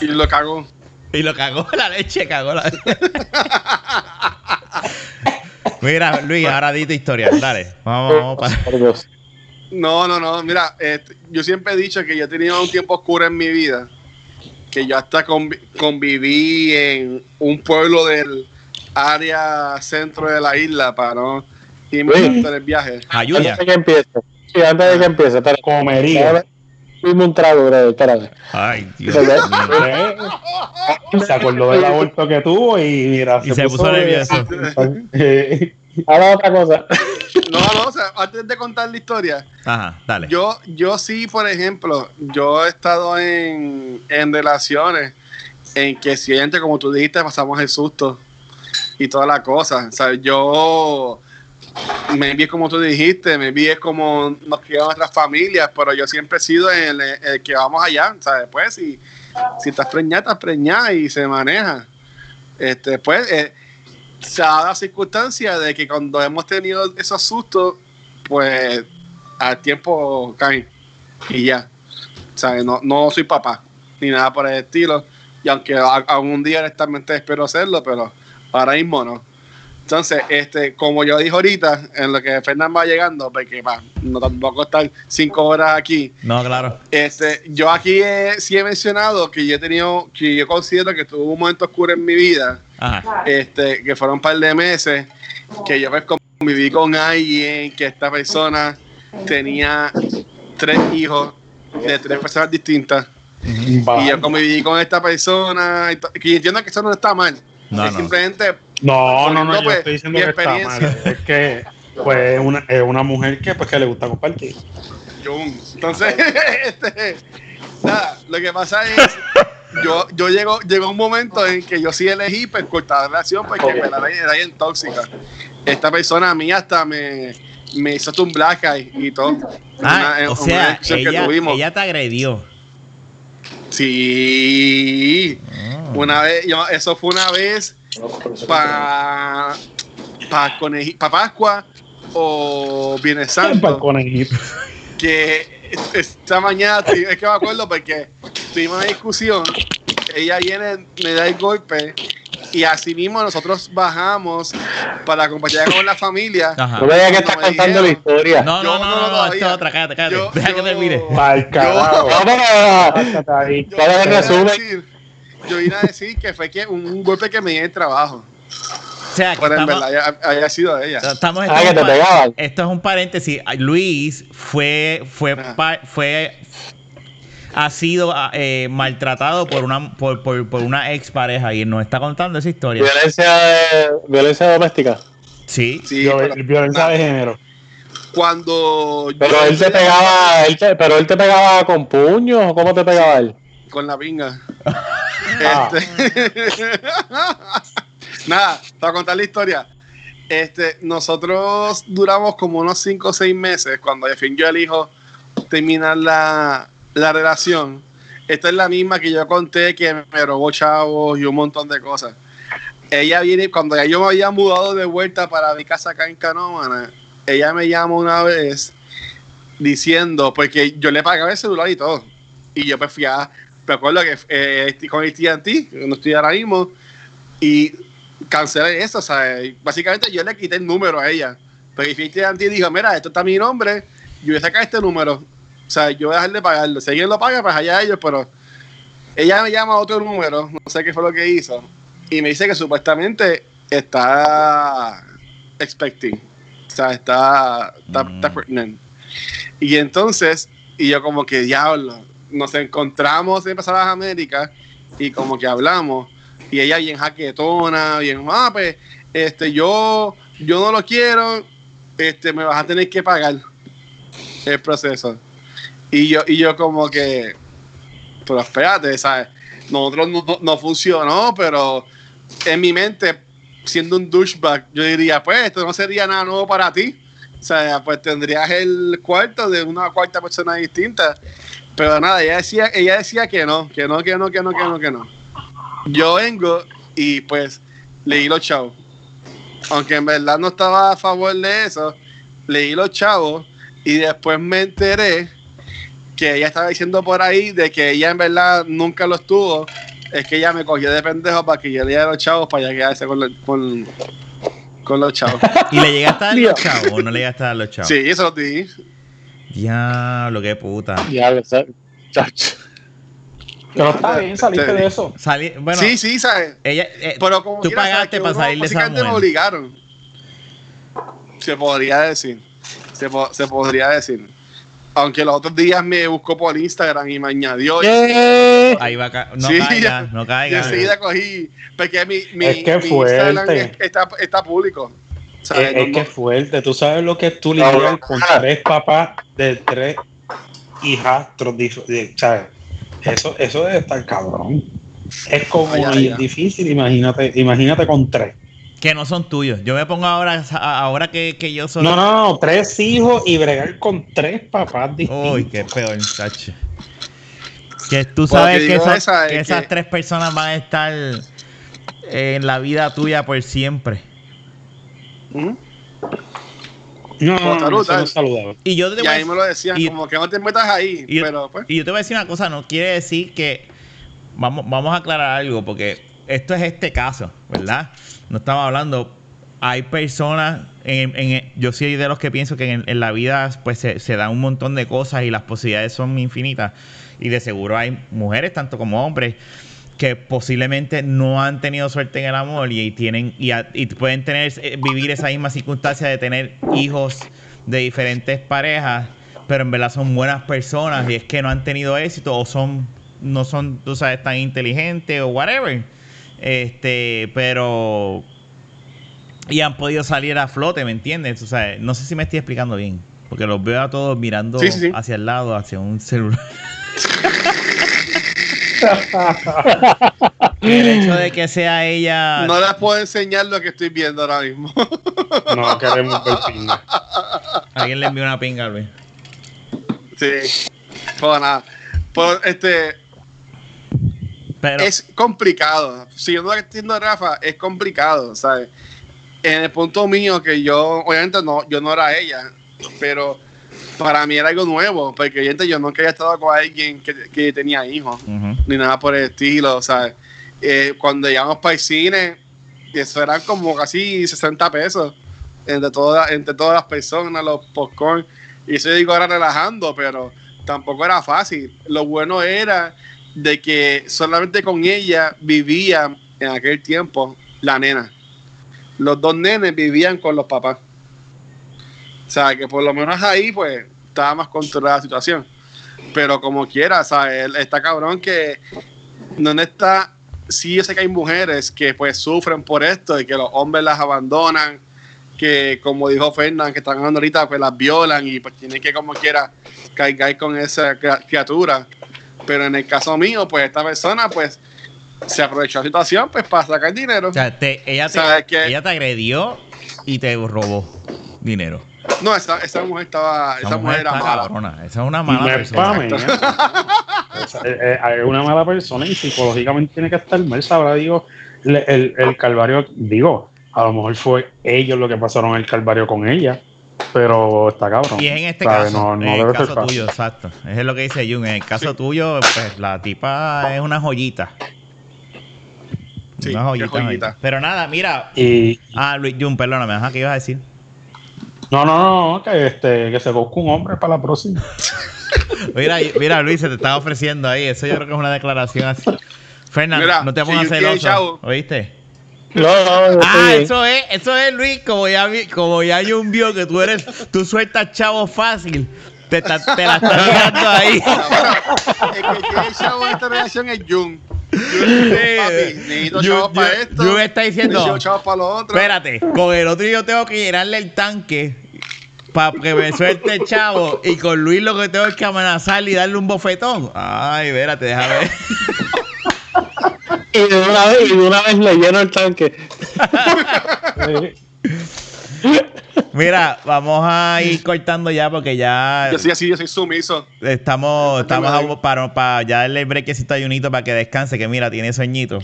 Y lo cagó. y lo cagó la leche, cagó la Mira, Luis, ahora di tu historia. Dale, vamos, vamos para. por Dios. No, no, no. Mira, este, yo siempre he dicho que yo he tenido un tiempo oscuro en mi vida. Que yo hasta convi- conviví en un pueblo del área centro de la isla para no irme tanto en el viaje. Ayuda. Antes de que empiece, sí, antes de que empiece, espérate. Comería. Dime un trago, brother, espérate. Ay, Dios mío. Eh, Se acordó del aborto que tuvo y mira, Y se puso nervioso. Eh, Ahora otra cosa. No, no, o sea, antes de contar la historia, Ajá, dale. yo, yo sí, por ejemplo, yo he estado en, en relaciones en que siente, como tú dijiste, pasamos el susto y toda la cosa. O sea, yo me vi como tú dijiste, me vi es como nos criaron nuestras familias, pero yo siempre he sido el, que vamos allá. O sea, después, si, si estás preñada, estás preñada y se maneja. Este, pues, eh, se ha dado la circunstancia de que cuando hemos tenido esos sustos, pues al tiempo caen y ya. Sea, no, no soy papá ni nada por el estilo. Y aunque algún día honestamente espero hacerlo, pero ahora mismo no. Entonces, este, como yo dije ahorita, en lo que Fernán va llegando, porque pa, no tampoco están cinco horas aquí. No, claro. Este, yo aquí he- sí he mencionado que yo he tenido, que yo considero que tuve un momento oscuro en mi vida, Ajá. este, que fueron un par de meses, que yo pues conviví con alguien, que esta persona tenía tres hijos de tres personas distintas. Y yo conviví con esta persona, que entiendo que eso no está mal. No, es no. simplemente No, no, no, yo Pues, estoy diciendo que está mal. Es que pues, es una, es una mujer que, pues, que le gusta compartir. Entonces, este, nada, lo que pasa es, yo, yo llego, llegó un momento en que yo sí elegí pues, cortar la relación porque me la era bien tóxica. Esta persona a mí hasta me, me hizo un black eye y todo. Ah, Una- o una sea, que ella, ella te agredió. Sí. Una vez, yo, eso fue una vez para pa Pascua o Viernes Santo. conejito. que esta mañana es que me acuerdo porque tuvimos una discusión ella viene me da el golpe y así mismo nosotros bajamos para compartir con la familia Ajá. No veía que estás contando la historia. No, no, no, no, no, esta es otra, cállate, cállate. Yo- Deja que termine. Pa'l carajo. Yo vine a decir que fue que un, un golpe que me dio en el trabajo O sea, que pero en verdad haya, haya sido ella estamos Ah, esto, que es te esto es un paréntesis. Luis fue, fue, Ah. pa- fue, ha sido ah, eh, maltratado por una, por, por, por una ex pareja y nos está contando esa historia. Violencia, de- violencia doméstica. Sí. sí, Viol- pero Violencia de género. cuando Pero él te pegaba, él te- pero él te pegaba con puños o cómo te pegaba él. con la pinga. Ah. Este- Nada, para contar la historia. Este, nosotros duramos como unos 5 o 6 meses cuando al fin yo elijo terminar la, la relación. Esta es la misma que yo conté que me robó chavos y un montón de cosas. Ella viene, cuando yo me había mudado de vuelta para mi casa acá en Canómana, ella me llama una vez diciendo, porque yo le pagaba el celular y todo. Y yo pues fui a, me acuerdo que eh, estoy con AT&T, no estoy ahora mismo, y cancelé eso, o sea, básicamente yo le quité el número a ella. Pero AT&T dijo, mira, esto está mi nombre, yo voy a sacar este número. O sea, yo voy a dejar de pagarlo. Si alguien lo paga, pues allá ellos, pero ella me llama a otro número, no sé qué fue lo que hizo, y me dice que supuestamente está expecting. O sea, está, está, Mm. está pregnant. Y entonces, y yo como que diablo, nos encontramos en Pasar las Américas y como que hablamos. Y ella bien jaquetona, bien, ah, pues, este, yo, yo no lo quiero, este, me vas a tener que pagar el proceso. Y yo, y yo como que, pero espérate, ¿sabes? Nosotros no, no- no funcionó, pero en mi mente, siendo un douchebag, yo diría, pues, esto no sería nada nuevo para ti. O sea, pues tendrías el cuarto de una cuarta persona distinta. Pero nada, ella decía, ella decía que no, que no, que no, que no, que no, que no. Yo vengo y pues leí los chavos. Aunque en verdad no estaba a favor de eso, leí los chavos y después me enteré que ella estaba diciendo por ahí de que ella en verdad nunca los tuvo. Es que ella me cogió de pendejo para que yo le diera los chavos para ya quedarse con, los- con, con los chavos. ¿Y le llegaste a dar los chavos o no le llegaste a dar los chavos? Sí, eso lo dije. Diablo, qué puta. Diablo, chacho. Pero está bien, saliste de eso. Salí, bueno, sí, sí, ¿sabes? ella, eh, Pero como tú pagaste Que para uno salir de esa básicamente me mujer. obligaron. Se podría decir. Se, po- se podría decir. Aunque los otros días me buscó por Instagram y me añadió. ¿Qué? Ahí va, a no Sí, caiga, ya- no Y caiga. enseguida cogí. Porque mi, mi, Es que mi. Instagram es- está, está público. ¿Sabes? Es, que fuerte. Tú sabes lo que es tú lidiar no. con tres papás de tres hijastros. ¿sabes? Eso, eso debe estar cabrón. Es como Ay, ay, bien ay. difícil, imagínate, imagínate con tres. Que no son tuyos. Yo me pongo ahora, ahora que, que yo soy. No, no, no, tres hijos y bregar con tres papás distintos. Uy, qué peor, chacho. Que tú sabes que esas- esa es que esas que- tres personas van a estar en la vida tuya por siempre. No, no, salud, eso no tal. es saludable. Y yo te Y voy a- ahí me lo decían, y- como que no te metas ahí. y, pero pues. y yo te voy a decir una cosa, no quiere decir que vamos, vamos a aclarar algo, porque esto es este caso, ¿verdad? No estamos hablando hay personas, en, en- yo soy de los que pienso que en, en la vida pues se, se dan un montón de cosas y las posibilidades son infinitas. Y de seguro hay mujeres, tanto como hombres, que posiblemente no han tenido suerte en el amor y, tienen y, a- y pueden tener eh, vivir esa misma circunstancia de tener hijos de diferentes parejas, pero en verdad son buenas personas y es que no han tenido éxito o son no son, tú sabes, tan inteligentes o whatever. Este, pero y han podido salir a flote, ¿me entiendes? O sea, no sé si me estoy explicando bien, porque los veo a todos mirando Sí, sí, sí. hacia el lado, hacia un celular. el hecho de que sea ella No les puedo enseñar lo que estoy viendo ahora mismo. No queremos ver pinga. alguien le envió una pinga, Luis. sí. Pues nada. Pues este. Pero es complicado. Siguiendo lo que está diciendo Rafa, es complicado, ¿sabes? En el punto mío que yo, obviamente no, yo no era ella, pero para mí era algo nuevo, porque obviamente yo nunca había estado con alguien que, que tenía hijos, ni nada por el estilo, ¿sabes? Eh, cuando llegamos para el cine, eso eran como casi 60 pesos entre todas, entre todas las personas, los popcorn, y eso yo digo ahora relajando, pero tampoco era fácil. Lo bueno era de que solamente con ella vivía en aquel tiempo la nena. Los dos nenes vivían con los papás. O sea, que por lo menos ahí, pues, estaba más controlada la situación. Pero como quiera, ¿sabes? Está cabrón que no está. Sí, yo sé que hay mujeres que, pues, sufren por esto y que los hombres las abandonan. Que, como dijo Fernán, que están hablando ahorita, pues las violan y pues tienen que, como quiera, cargar con esa cria- criatura. Pero en el caso mío, pues, esta persona, pues, se aprovechó la situación, pues, para sacar dinero. o sea, te- ella, te, ella te agredió y te robó dinero. No, esa, esa mujer estaba. Esa, mujer era mala. cabrona. Esa es una mala es persona. ¿eh? Es, es- es una mala persona y psicológicamente tiene que estar mal. Sabrá, digo, el, el, el calvario, digo, a lo mejor fue ellos lo que pasaron el calvario con ella, pero está cabrón. Y es en este ¿sabes? caso, No, no en el caso tuyo, exacto. Eso es lo que dice Jun. En el caso tuyo, pues la tipa es una joyita. Sí, una joyita, joyita. joyita. Pero nada, mira. Y Ah, Luis Jun, perdóname, ¿qué ibas a decir? No, no, no, no, que, este, que se busque un hombre para la próxima. Mira, mira, Luis, se te estaba ofreciendo ahí. Eso yo creo que es una declaración así. Fernando, no te si pongas tiene celoso. chavo. ¿Oíste? No, no, Ah, eso es, eso es Luis, como ya vi- como ya Jun vio que tú eres, tú sueltas chavo fácil. Te, ta- te la estás mirando ahí. El que tiene chavo en esta relación es Jun. Necesito chavos para esto. Está diciendo, chavos para lo otro. Espérate, con el otro yo tengo que llenarle el tanque para que me suelte el chavo y con Luis lo que tengo es que amenazarle y darle un bofetón. Ay, espérate, déjame ver. Y de una vez, y de una vez le lleno el tanque. Mira, vamos a ir cortando ya porque ya Yo soy así, yo soy sumiso. estamos, estamos a- para, para ya darle el brequecito a Junito para que descanse, que mira, tiene sueñito.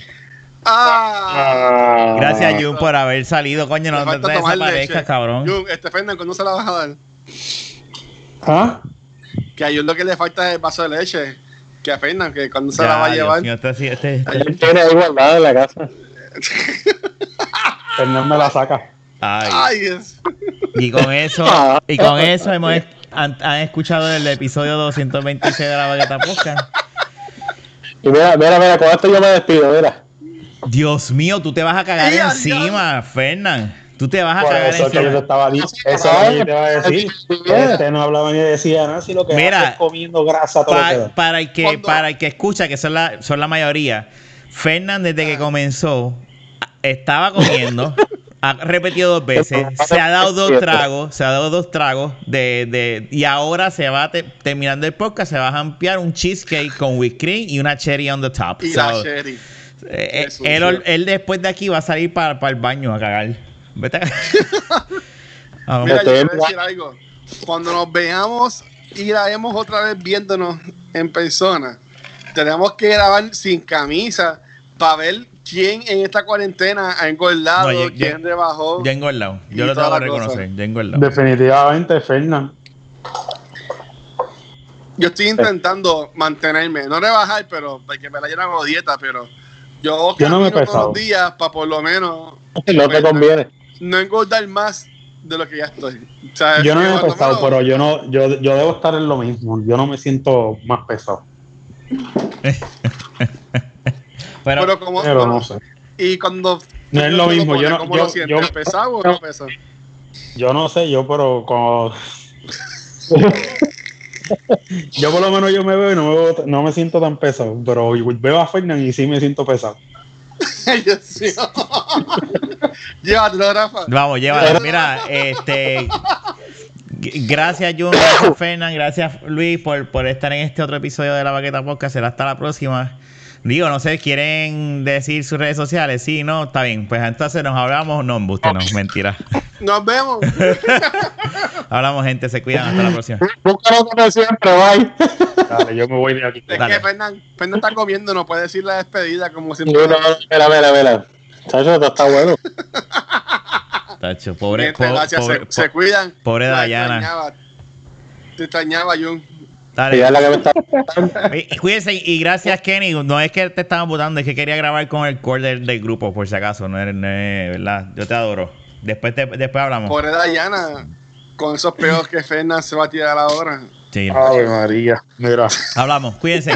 Ah, Gracias, Jun, por haber salido, coño, no te falta tomar desaparezcas, leche. cabrón. Jun, este Fernan, ¿cuándo se la vas a dar? ¿Ah? Que a Jun lo que le falta es el vaso de leche. Que a Fernan, que cuando se Ya, la va a llevar. mío, este este- este- Él tiene ahí guardada en la casa. Fernández me la saca. Ay. Ay, Dios. Y con eso, y con eso hemos han, han escuchado el episodio 226 de la Bagueta Podcast. Y mira, mira, mira, con esto yo me despido, mira. Dios mío, tú te vas a cagar ¡Ey, encima, Fernán. Tú te vas a Por cagar eso que yo te encima. estaba diciendo. Eso es lo que te iba a decir. Este no hablaba ni decía nada, si lo que Mira, hace es comiendo grasa todo lo que Pa- da. para el que, para el que escucha, que son la, son la mayoría, Fernán desde que comenzó estaba comiendo, ha repetido dos veces, se ha dado dos tragos, se ha dado dos tragos de, de y ahora se va te- terminando el podcast, se va a ampliar un cheesecake con whipped cream y una cherry on the top. Y So, la Sherry. eh, Eso, él, él después de aquí va a salir para, para el baño a cagar. Vete a Vamos. Mira, yo Estoy te voy a decir algo. Cuando nos veamos y grabemos otra vez viéndonos en persona, tenemos que grabar sin camisa para ver quién en esta cuarentena ha engordado, No, yo- yo- quién rebajó. Ya engordado. Yo lo tengo que cosa. reconocer. Ya engordado. Definitivamente, Fernán. Yo estoy intentando mantenerme, no rebajar, pero porque me la llenan dieta, pero yo Yo no me he camino todos pesado. los días para por lo menos No te conviene. no engordar más de lo que ya estoy. O sea, Yo no me he pesado, pero yo no, yo, yo debo estar en lo mismo. Yo no me siento más pesado. Pero, Pero como, Pero no sé. y cuando No es lo mismo, yo ¿cómo yo- lo sientes? yo- ¿Pesado o no pesado? Yo no sé, yo, pero como. yo por lo menos yo me veo y no me, veo- no me siento tan pesado. Pero veo a Fernan y sí me siento pesado. Llévatelo, Rafa. Vamos, llévala. Mira, este. Gracias, Jun. Gracias, Fernán. Gracias, Luis, por, por estar en este otro episodio de la Baqueta Podcast. Será hasta la próxima. Digo, no sé, ¿quieren decir sus redes sociales? Sí, no, está bien. Pues entonces nos hablamos. No, embuste, no, mentira. Nos vemos. Hablamos, gente. Se cuidan. Hasta la próxima. Búscalo como siempre, bye. Dale, yo me voy de aquí. Es Dale. que Fernán, Fernán está comiendo, no puede decir la despedida como si No, no, mira, mira, mira. Chacho, esto está bueno. Tacho, pobre, Gente, po- gracias, pobre, se, se cuidan. pobre La Dayana. extrañaba. Te extrañaba, Jun. Dale. Ella es la que me está. Y- y Cuídense y gracias Kenny. No es que te estaban votando, es que quería grabar con el core del, del grupo, por si acaso. No es, no es- ¿verdad? Yo te adoro. Después, te- después hablamos. Pobre Dayana, con esos peos que Fernán se va a tirar ahora. Sí, Ave María. Mira, hablamos. Cuídense.